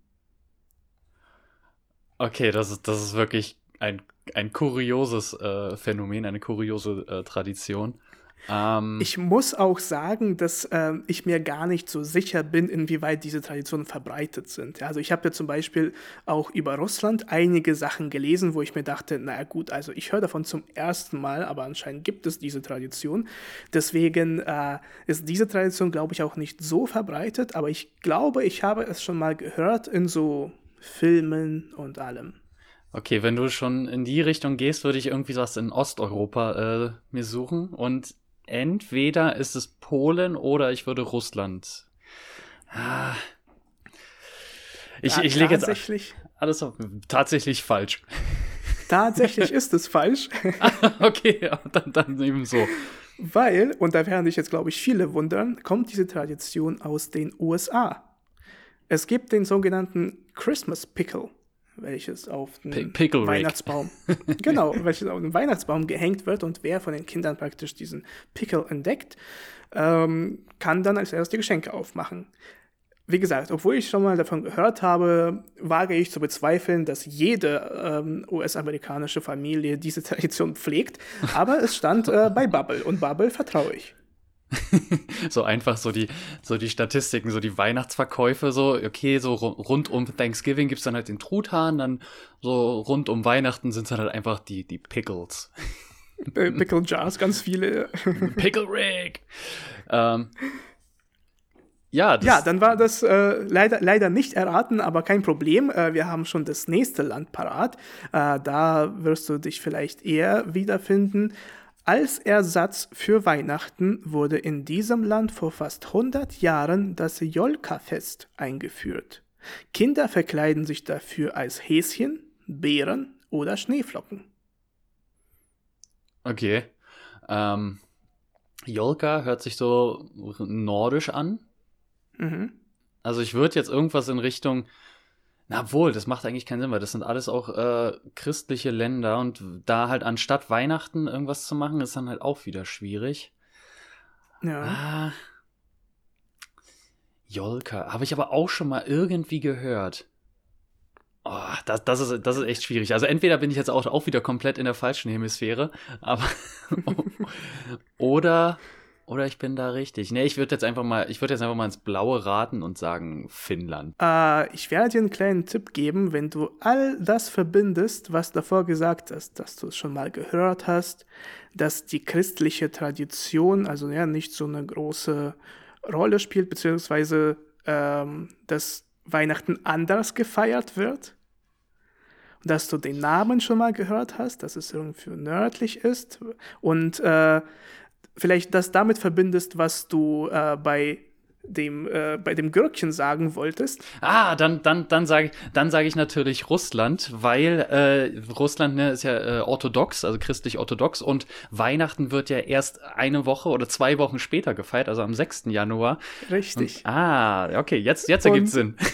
Okay, das ist, das ist wirklich ein, ein kurioses äh, Phänomen, eine kuriose äh, Tradition. Ähm, Ich muss auch sagen, dass ähm, ich mir gar nicht so sicher bin, inwieweit diese Traditionen verbreitet sind. Also ich habe ja zum Beispiel auch über Russland einige Sachen gelesen, wo ich mir dachte, naja gut, also ich höre davon zum ersten Mal, aber anscheinend gibt es diese Tradition. Deswegen äh, ist diese Tradition, glaube ich, auch nicht so verbreitet, aber ich glaube, ich habe es schon mal gehört in so Filmen und allem. Okay, wenn du schon in die Richtung gehst, würde ich irgendwie was in Osteuropa äh, mir suchen. Und entweder ist es Polen oder ich würde Russland. Ah. Ich, Ja, ich lege jetzt tatsächlich, alles auf. Tatsächlich falsch. tatsächlich ist es falsch. okay, dann, dann eben so. Weil, und da werden sich jetzt, glaube ich, viele wundern, kommt diese Tradition aus den USA. Es gibt den sogenannten Christmas Pickle, welches auf den. Weihnachtsbaum, genau, welches auf den Weihnachtsbaum gehängt wird und wer von den Kindern praktisch diesen Pickle entdeckt, ähm, kann dann als erstes die Geschenke aufmachen. Wie gesagt, obwohl ich schon mal davon gehört habe, wage ich zu bezweifeln, dass jede ähm, US-amerikanische Familie diese Tradition pflegt. Aber es stand äh, bei Bubble und Bubble vertraue ich. So einfach so die, so die Statistiken, so die Weihnachtsverkäufe, so, okay, so ru- rund um Thanksgiving gibt's dann halt den Truthahn, dann so rund um Weihnachten sind dann halt einfach die, die Pickles. Pickle Jars, ganz viele. Pickle Rick! ähm, ja, Ja, dann war das äh, leider, leider nicht erraten, aber kein Problem. Äh, wir haben schon das nächste Land parat. Äh, da wirst du dich vielleicht eher wiederfinden. Als Ersatz für Weihnachten wurde in diesem Land vor fast 100 Jahren das Jolka-Fest eingeführt. Kinder verkleiden sich dafür als Häschen, Bären oder Schneeflocken. Okay. Ähm, Jolka hört sich so nordisch an. Mhm. Also ich würde jetzt irgendwas in Richtung, na wohl, das macht eigentlich keinen Sinn, weil das sind alles auch äh, christliche Länder und da halt anstatt Weihnachten irgendwas zu machen, ist dann halt auch wieder schwierig. Ja. Ah. Jolka, habe ich aber auch schon mal irgendwie gehört. Oh, das, das, ist, das ist echt schwierig. Also entweder bin ich jetzt auch, auch wieder komplett in der falschen Hemisphäre, aber oder oder ich bin da richtig. Nee, ich würde jetzt einfach mal, ich würde jetzt einfach mal ins Blaue raten und sagen Finnland. Äh, ich werde dir einen kleinen Tipp geben, wenn du all das verbindest, was davor gesagt hast, dass du es schon mal gehört hast, dass die christliche Tradition, also ja, nicht so eine große Rolle spielt, beziehungsweise ähm, dass Weihnachten anders gefeiert wird? Dass du den Namen schon mal gehört hast, dass es irgendwie nördlich ist und äh, vielleicht das damit verbindest, was du äh, bei dem, äh, bei dem Gürkchen sagen wolltest. Ah, dann, dann, dann sage dann sag ich natürlich Russland, weil äh, Russland ne, ist ja äh, orthodox, also christlich-orthodox und Weihnachten wird ja erst eine Woche oder zwei Wochen später gefeiert, also am 6. Januar. Richtig. Und, ah, okay, jetzt, jetzt ergibt Sinn.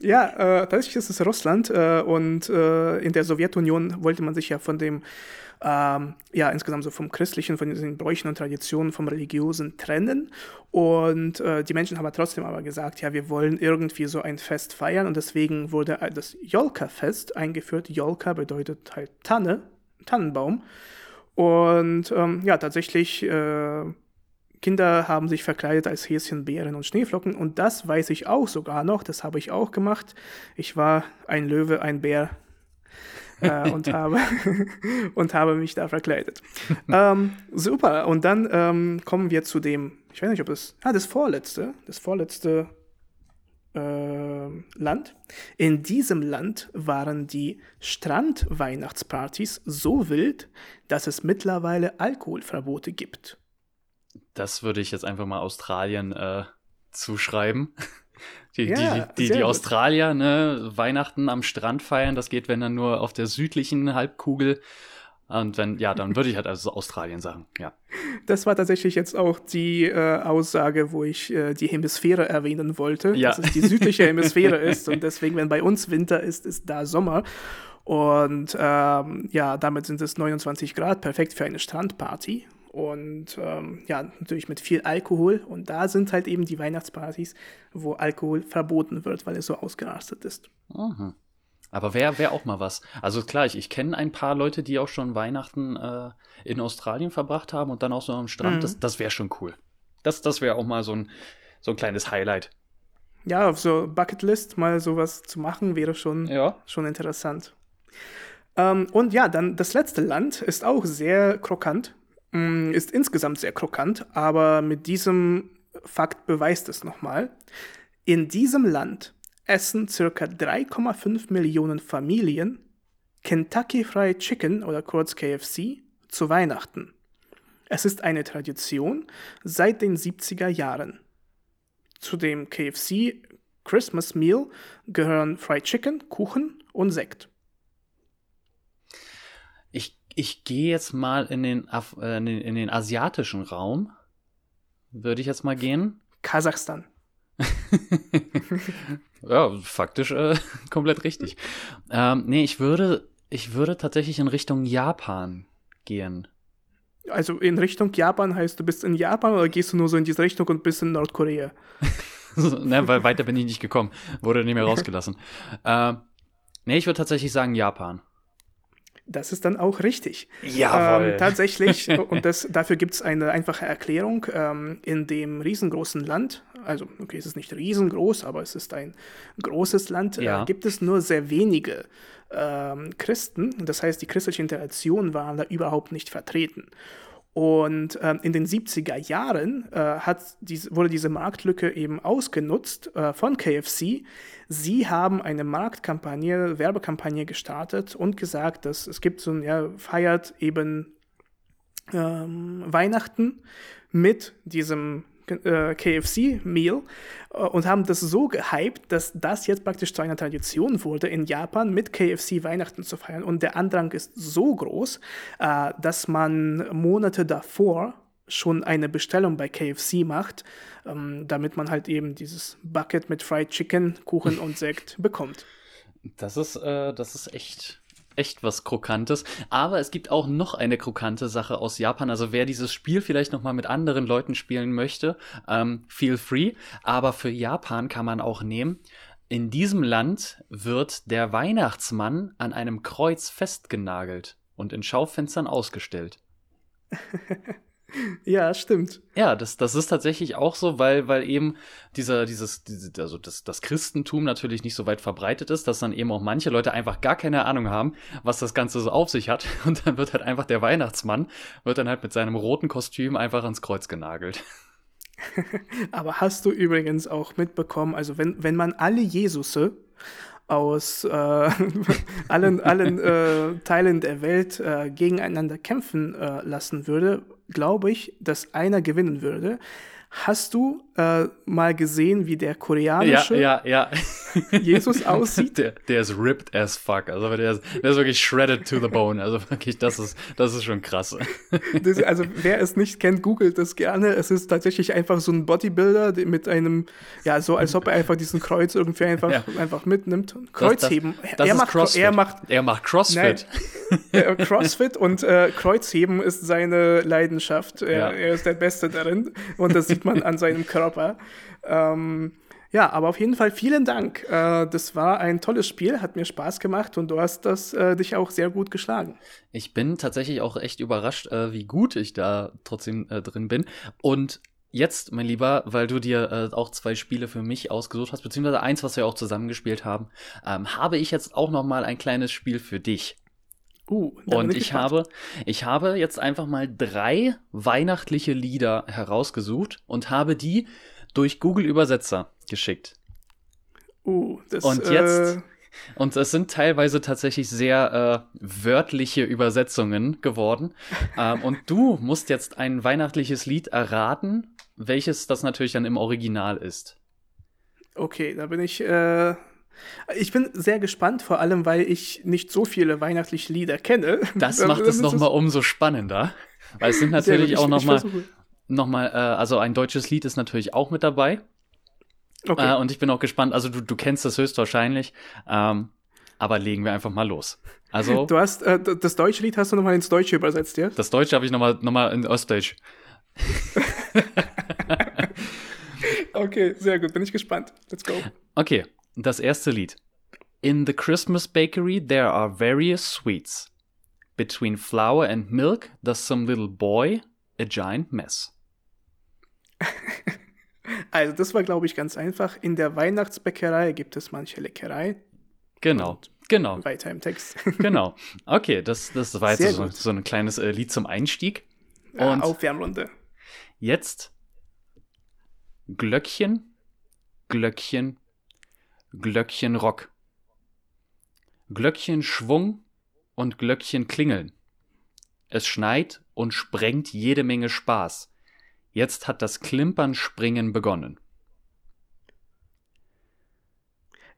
Ja, äh, tatsächlich ist es Russland äh, und äh, in der Sowjetunion wollte man sich ja von dem ähm, ja, insgesamt so vom Christlichen, von diesen Bräuchen und Traditionen, vom Religiösen trennen. Und äh, die Menschen haben trotzdem aber gesagt, ja, wir wollen irgendwie so ein Fest feiern und deswegen wurde das Jolka-Fest eingeführt. Jolka bedeutet halt Tanne, Tannenbaum. Und ähm, ja, tatsächlich, äh, Kinder haben sich verkleidet als Häschen, Bären und Schneeflocken. Und das weiß ich auch sogar noch, das habe ich auch gemacht. Ich war ein Löwe, ein Bär, äh, und, habe, und habe mich da verkleidet. ähm, super, und dann ähm, kommen wir zu dem, ich weiß nicht, ob es, ah, das vorletzte, das vorletzte äh, Land. In diesem Land waren die Strandweihnachtspartys so wild, dass es mittlerweile Alkoholverbote gibt. Das würde ich jetzt einfach mal Australien äh, zuschreiben. Die, ja, die, die, die Australier, ne, Weihnachten am Strand feiern, das geht, wenn dann nur auf der südlichen Halbkugel. Und wenn, ja, dann würde ich halt also Australien sagen, ja. Das war tatsächlich jetzt auch die äh, Aussage, wo ich äh, die Hemisphäre erwähnen wollte, ja. dass es die südliche Hemisphäre ist und deswegen, wenn bei uns Winter ist, ist da Sommer. Und ähm, ja, damit sind es 29 Grad, perfekt für eine Strandparty und ähm, ja, natürlich mit viel Alkohol. Und da sind halt eben die Weihnachtspartys, wo Alkohol verboten wird, weil es so ausgerastet ist. Mhm. Aber wäre wär auch mal was. Also klar, ich, ich kenne ein paar Leute, die auch schon Weihnachten äh, in Australien verbracht haben und dann auch so am Strand. Mhm. Das, das wäre schon cool. Das, das wäre auch mal so ein, so ein kleines Highlight. Ja, auf so Bucketlist mal sowas zu machen, wäre schon, ja. schon interessant. Ähm, und ja, dann das letzte Land ist auch sehr krokant. Mm, ist insgesamt sehr krokant, aber mit diesem Fakt beweist es nochmal. In diesem Land essen circa 3,5 Millionen Familien Kentucky Fried Chicken oder kurz KFC zu Weihnachten. Es ist eine Tradition seit den 70er Jahren. Zu dem KFC Christmas Meal gehören Fried Chicken, Kuchen und Sekt. Ich gehe jetzt mal in den, Af äh, in den, in den asiatischen Raum. Würde ich jetzt mal gehen. Kasachstan. ja, faktisch äh, komplett richtig. Ähm, nee, ich würde, ich würde tatsächlich in Richtung Japan gehen. Also in Richtung Japan heißt, du bist in Japan oder gehst du nur so in diese Richtung und bist in Nordkorea? ne, weil weiter bin ich nicht gekommen. Wurde nicht mehr rausgelassen. ähm, nee, ich würde tatsächlich sagen Japan. Das ist dann auch richtig. Jawohl. Ähm, tatsächlich, und das, dafür gibt es eine einfache Erklärung. Ähm, in dem riesengroßen Land, also okay, es ist nicht riesengroß, aber es ist ein großes Land, äh, ja. äh, gibt es nur sehr wenige ähm, Christen. Das heißt, die christliche Interaktion war da überhaupt nicht vertreten. Und ähm, in den 70er Jahren äh, hat dies, wurde diese Marktlücke eben ausgenutzt äh, von KFC. Sie haben eine Marktkampagne, Werbekampagne gestartet und gesagt, dass es gibt so ein, ja, feiert eben ähm, Weihnachten mit diesem KFC-Meal äh, und haben das so gehypt, dass das jetzt praktisch zu einer Tradition wurde, in Japan mit KFC Weihnachten zu feiern. Und der Andrang ist so groß, äh, dass man Monate davor schon eine Bestellung bei KFC macht, ähm, damit man halt eben dieses Bucket mit Fried Chicken, Kuchen und Sekt bekommt. Das ist, äh, das ist echt echt was Krokantes. Aber es gibt auch noch eine krokante Sache aus Japan. Also wer dieses Spiel vielleicht noch mal mit anderen Leuten spielen möchte, ähm, feel free. Aber für Japan kann man auch nehmen. In diesem Land wird der Weihnachtsmann an einem Kreuz festgenagelt und in Schaufenstern ausgestellt. Ja, stimmt. Ja, das, das ist tatsächlich auch so, weil, weil eben dieser, dieses, diese, also das, das Christentum natürlich nicht so weit verbreitet ist, dass dann eben auch manche Leute einfach gar keine Ahnung haben, was das Ganze so auf sich hat. Und dann wird halt einfach der Weihnachtsmann, wird dann halt mit seinem roten Kostüm einfach ans Kreuz genagelt. Aber hast du übrigens auch mitbekommen, also wenn, wenn man alle Jesusse aus äh, allen, allen äh, Teilen der Welt äh, gegeneinander kämpfen äh, lassen würde, glaube ich, dass einer gewinnen würde. Hast du äh, mal gesehen, wie der koreanische ja, ja, ja. Jesus aussieht? Der, der ist ripped as fuck. Also der ist, der ist wirklich shredded to the bone. Also wirklich, das ist, das ist schon krass. Das, also wer es nicht kennt, googelt das gerne. Es ist tatsächlich einfach so ein Bodybuilder mit einem, ja, so als ob er einfach diesen Kreuz irgendwie einfach, ja. einfach mitnimmt. Kreuzheben. Das, das, er, macht, Crossfit. er macht er macht Crossfit. Nein, Crossfit und äh, Kreuzheben ist seine Leidenschaft. Er, er ist der Beste darin und das sieht man an seinem Körper. Ähm, ja, aber auf jeden Fall vielen Dank. Äh, das war ein tolles Spiel, hat mir Spaß gemacht und du hast das äh, dich auch sehr gut geschlagen. Ich bin tatsächlich auch echt überrascht, äh, wie gut ich da trotzdem äh, drin bin. Und jetzt, mein Lieber, weil du dir äh, auch zwei Spiele für mich ausgesucht hast, beziehungsweise eins, was wir auch zusammengespielt haben, ähm, habe ich jetzt auch noch mal ein kleines Spiel für dich. Uh, und ich, habe, ich habe jetzt einfach mal drei weihnachtliche Lieder herausgesucht und habe die durch Google Übersetzer geschickt. Uh, das, und jetzt, äh... und es sind teilweise tatsächlich sehr äh, wörtliche Übersetzungen geworden. ähm, und du musst jetzt ein weihnachtliches Lied erraten, welches das natürlich dann im Original ist. Okay, da bin ich. Äh ich bin sehr gespannt, vor allem, weil ich nicht so viele weihnachtliche Lieder kenne. Das macht es nochmal umso spannender. Weil es sind natürlich auch nochmal, noch mal, äh, also ein deutsches Lied ist natürlich auch mit dabei. Okay. Äh, und ich bin auch gespannt, also du, du kennst das höchstwahrscheinlich, ähm, aber legen wir einfach mal los. Also, du hast, äh, das deutsche Lied hast du nochmal ins Deutsche übersetzt, ja? Das Deutsche habe ich nochmal noch mal in Ostdeutsch. okay, sehr gut, bin ich gespannt. Let's go. Okay, das erste Lied. In the Christmas bakery there are various sweets. Between flour and milk does some little boy a giant mess. Also, das war, glaube ich, ganz einfach. In der Weihnachtsbäckerei gibt es manche Leckerei. Genau, genau. Weiter im Text. genau. Okay, das, das war jetzt so, so, ein kleines äh, Lied zum Einstieg. Und ja, Aufwärmrunde. Jetzt Glöckchen, Glöckchen, Glöckchen Rock. Glöckchen Schwung und Glöckchen klingeln. Es schneit und sprengt jede Menge Spaß. Jetzt hat das Klimpern Springen begonnen.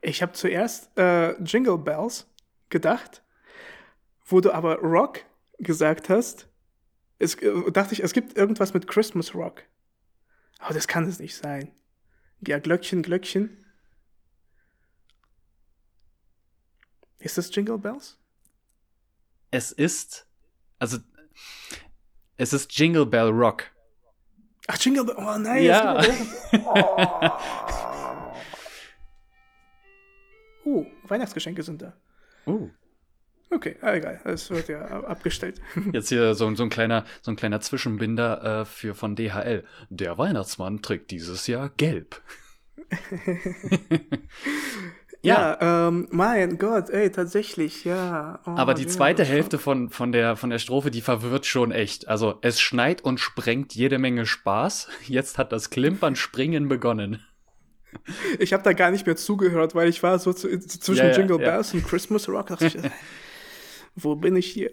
Ich habe zuerst äh, Jingle Bells gedacht, wo du aber Rock gesagt hast. Es, äh, dachte ich, es gibt irgendwas mit Christmas Rock. Aber das kann es nicht sein. Ja, Glöckchen, Glöckchen. Ist das Jingle Bells? Es ist, also, es ist Jingle Bell Rock. Ach, Jingle Bell, oh nein. Ja. Oh. uh, Weihnachtsgeschenke sind da. Uh. Okay, ah, egal, es wird ja abgestellt. Jetzt hier so, so, ein, kleiner, so ein kleiner Zwischenbinder äh, für, von DHL. Der Weihnachtsmann trägt dieses Jahr gelb. Ja, ja ähm, mein Gott, ey, tatsächlich, ja. Oh, Aber die zweite Hälfte von, von, der, von der Strophe, die verwirrt schon echt. Also, es schneit und sprengt jede Menge Spaß. Jetzt hat das Klimpern, Springen begonnen. Ich habe da gar nicht mehr zugehört, weil ich war so zu, zwischen ja, ja, Jingle Bells und Christmas Rock. Dachte ich, wo bin ich hier?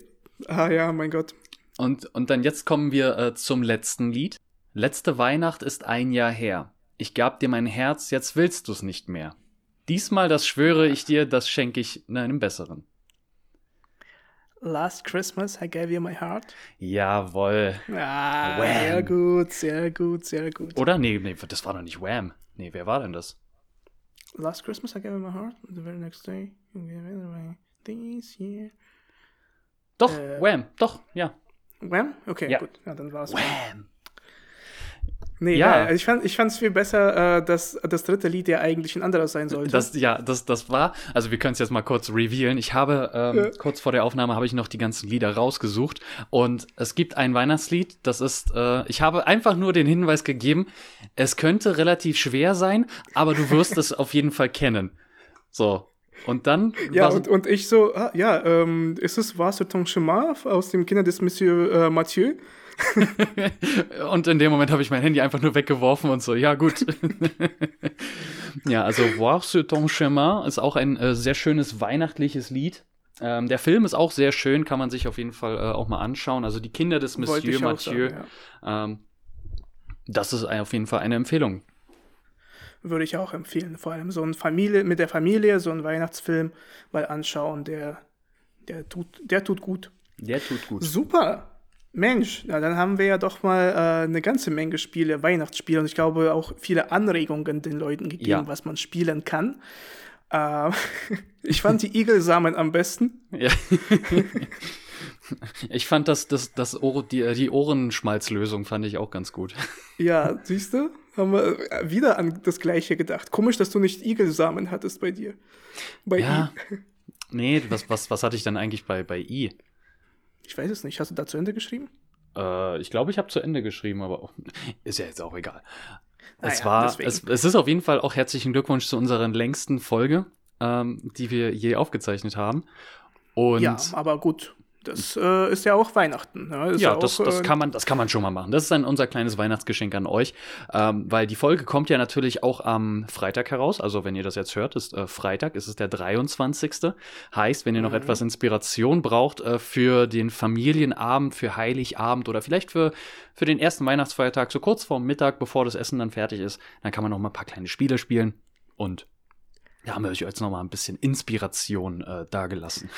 Ah ja, mein Gott. Und, und dann jetzt kommen wir äh, zum letzten Lied. Letzte Weihnacht ist ein Jahr her. Ich gab dir mein Herz, jetzt willst du's nicht mehr. Diesmal, das schwöre ich dir, das schenke ich einem besseren. Last Christmas I gave you my heart. Jawoll. Ah, Wham. sehr gut, sehr gut, sehr gut. Oder? Nee, nee, das war doch nicht Wham. Nee, wer war denn das? Last Christmas I gave you my heart. The very next day you gave it away. This year. Doch, äh, Wham, doch, ja. Wham? Okay, ja. gut. Ja, dann war es Wham. Nee, ja. ja. ich fand ich fand's viel besser, äh, dass das dritte Lied ja eigentlich ein anderes sein sollte. Das, ja, das, das war, also wir können es jetzt mal kurz revealen. Ich habe, ähm, ja. kurz vor der Aufnahme habe ich noch die ganzen Lieder rausgesucht und es gibt ein Weihnachtslied, das ist, äh, ich habe einfach nur den Hinweis gegeben, es könnte relativ schwer sein, aber du wirst es auf jeden Fall kennen. So. Und dann. Ja, und, und ich so, ah, ja, ähm, ist es Was Ton Chemin aus dem Kinder des Monsieur äh, Mathieu? und in dem Moment habe ich mein Handy einfach nur weggeworfen und so, ja gut. ja, also Voir sur ton chemin ist auch ein äh, sehr schönes weihnachtliches Lied. Ähm, der Film ist auch sehr schön, kann man sich auf jeden Fall äh, auch mal anschauen. Also die Kinder des Monsieur Mathieu. Sagen, ja. ähm, das ist auf jeden Fall eine Empfehlung. Würde ich auch empfehlen. Vor allem so ein Familie, mit der Familie, so ein Weihnachtsfilm mal anschauen, der, der, tut, der tut gut. Der tut gut. Super. Mensch, na, dann haben wir ja doch mal äh, eine ganze Menge Spiele, Weihnachtsspiele und ich glaube auch viele Anregungen den Leuten gegeben, ja. was man spielen kann. Äh, ich fand die Igelsamen am besten. Ja. Ich fand das, das, das Ohr, die, die Ohrenschmalzlösung fand ich auch ganz gut. Ja, siehst du? Haben wir wieder an das Gleiche gedacht. Komisch, dass du nicht Igelsamen hattest bei dir. Bei ja. I. Nee, was, was, was hatte ich dann eigentlich bei, bei I? Ich weiß es nicht. Hast du da zu Ende geschrieben? Äh, ich glaube, ich habe zu Ende geschrieben, aber auch, ist ja jetzt auch egal. Naja, es war, es, es, ist auf jeden Fall auch herzlichen Glückwunsch zu unserer längsten Folge, ähm, die wir je aufgezeichnet haben. Und ja, aber gut, das äh, ist ja auch Weihnachten. Ne? Ja, ja auch, das, das, äh, kann man, das kann man schon mal machen. Das ist dann unser kleines Weihnachtsgeschenk an euch, ähm, weil die Folge kommt ja natürlich auch am Freitag heraus. Also wenn ihr das jetzt hört, ist äh, Freitag, ist es der 23. Heißt, wenn ihr noch mhm. etwas Inspiration braucht äh, für den Familienabend, für Heiligabend oder vielleicht für, für den ersten Weihnachtsfeiertag, so kurz vor Mittag, bevor das Essen dann fertig ist, dann kann man noch mal ein paar kleine Spiele spielen und da haben wir euch jetzt noch mal ein bisschen Inspiration äh, dagelassen.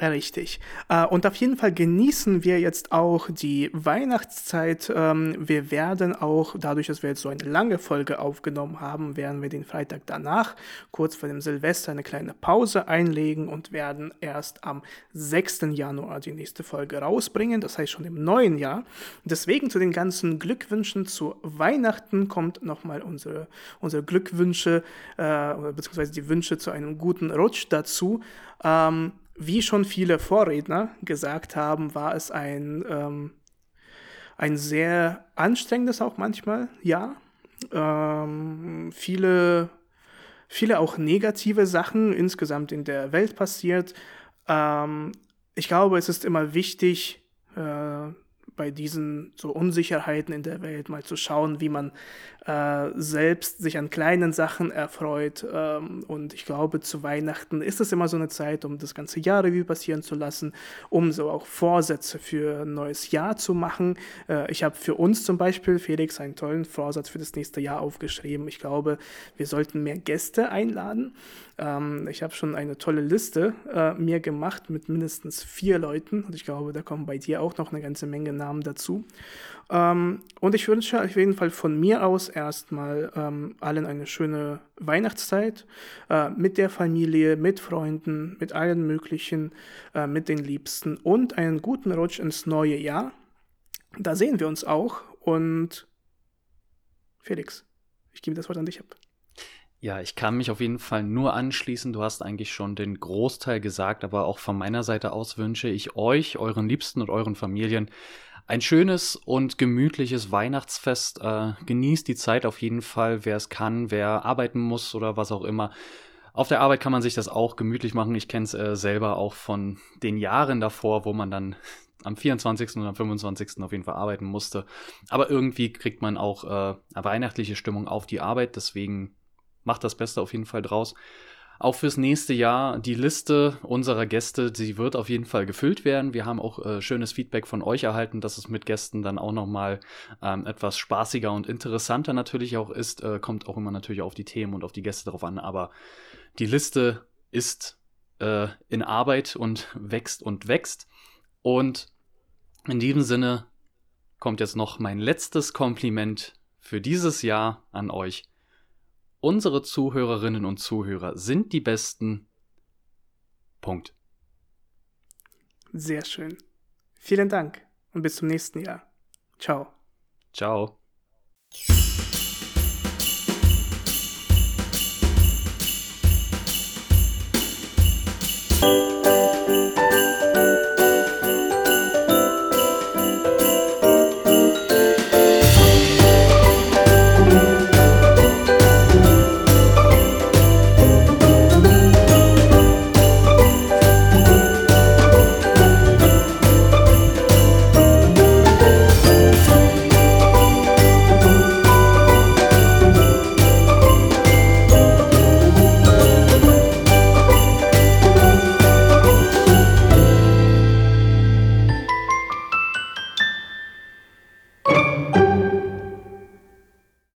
Richtig. Äh, und auf jeden Fall genießen wir jetzt auch die Weihnachtszeit. Ähm, wir werden auch, dadurch, dass wir jetzt so eine lange Folge aufgenommen haben, werden wir den Freitag danach, kurz vor dem Silvester, eine kleine Pause einlegen und werden erst am 6. Januar die nächste Folge rausbringen, das heißt schon im neuen Jahr. Deswegen zu den ganzen Glückwünschen zu Weihnachten kommt nochmal unsere, unsere Glückwünsche, äh, beziehungsweise die Wünsche zu einem guten Rutsch dazu. Ähm, wie schon viele Vorredner gesagt haben, war es ein, ähm, ein sehr anstrengendes auch manchmal Jahr. Ähm, viele, viele auch negative Sachen insgesamt in der Welt passiert. Ähm, ich glaube, es ist immer wichtig, äh, bei diesen so Unsicherheiten in der Welt mal zu schauen, wie man äh, selbst sich an kleinen Sachen erfreut. Ähm, und ich glaube, zu Weihnachten ist es immer so eine Zeit, um das ganze Jahr Revue passieren zu lassen, um so auch Vorsätze für ein neues Jahr zu machen. Äh, ich habe für uns zum Beispiel, Felix, einen tollen Vorsatz für das nächste Jahr aufgeschrieben. Ich glaube, wir sollten mehr Gäste einladen. Ähm, ich habe schon eine tolle Liste äh, mir gemacht mit mindestens vier Leuten. Und ich glaube, da kommen bei dir auch noch eine ganze Menge Namen dazu. Ähm, und ich wünsche auf jeden Fall von mir aus erstmal ähm, allen eine schöne Weihnachtszeit äh, mit der Familie, mit Freunden, mit allen möglichen, äh, mit den Liebsten und einen guten Rutsch ins neue Jahr. Da sehen wir uns auch und Felix, ich gebe das Wort an dich ab. Ja, ich kann mich auf jeden Fall nur anschließen. Du hast eigentlich schon den Großteil gesagt, aber auch von meiner Seite aus wünsche ich euch, euren Liebsten und euren Familien ein schönes und gemütliches Weihnachtsfest. Äh, genießt die Zeit auf jeden Fall, wer es kann, wer arbeiten muss oder was auch immer. Auf der Arbeit kann man sich das auch gemütlich machen. Ich kenne es äh, selber auch von den Jahren davor, wo man dann am 24. und am 25. auf jeden Fall arbeiten musste. Aber irgendwie kriegt man auch äh, eine weihnachtliche Stimmung auf die Arbeit. Deswegen macht das Beste auf jeden Fall draus. Auch fürs nächste Jahr die Liste unserer Gäste, sie wird auf jeden Fall gefüllt werden. Wir haben auch äh, schönes Feedback von euch erhalten, dass es mit Gästen dann auch nochmal ähm, etwas spaßiger und interessanter natürlich auch ist. Äh, kommt auch immer natürlich auf die Themen und auf die Gäste drauf an. Aber die Liste ist äh, in Arbeit und wächst und wächst. Und in diesem Sinne kommt jetzt noch mein letztes Kompliment für dieses Jahr an euch. Unsere Zuhörerinnen und Zuhörer sind die besten. Punkt. Sehr schön. Vielen Dank und bis zum nächsten Jahr. Ciao. Ciao. Thank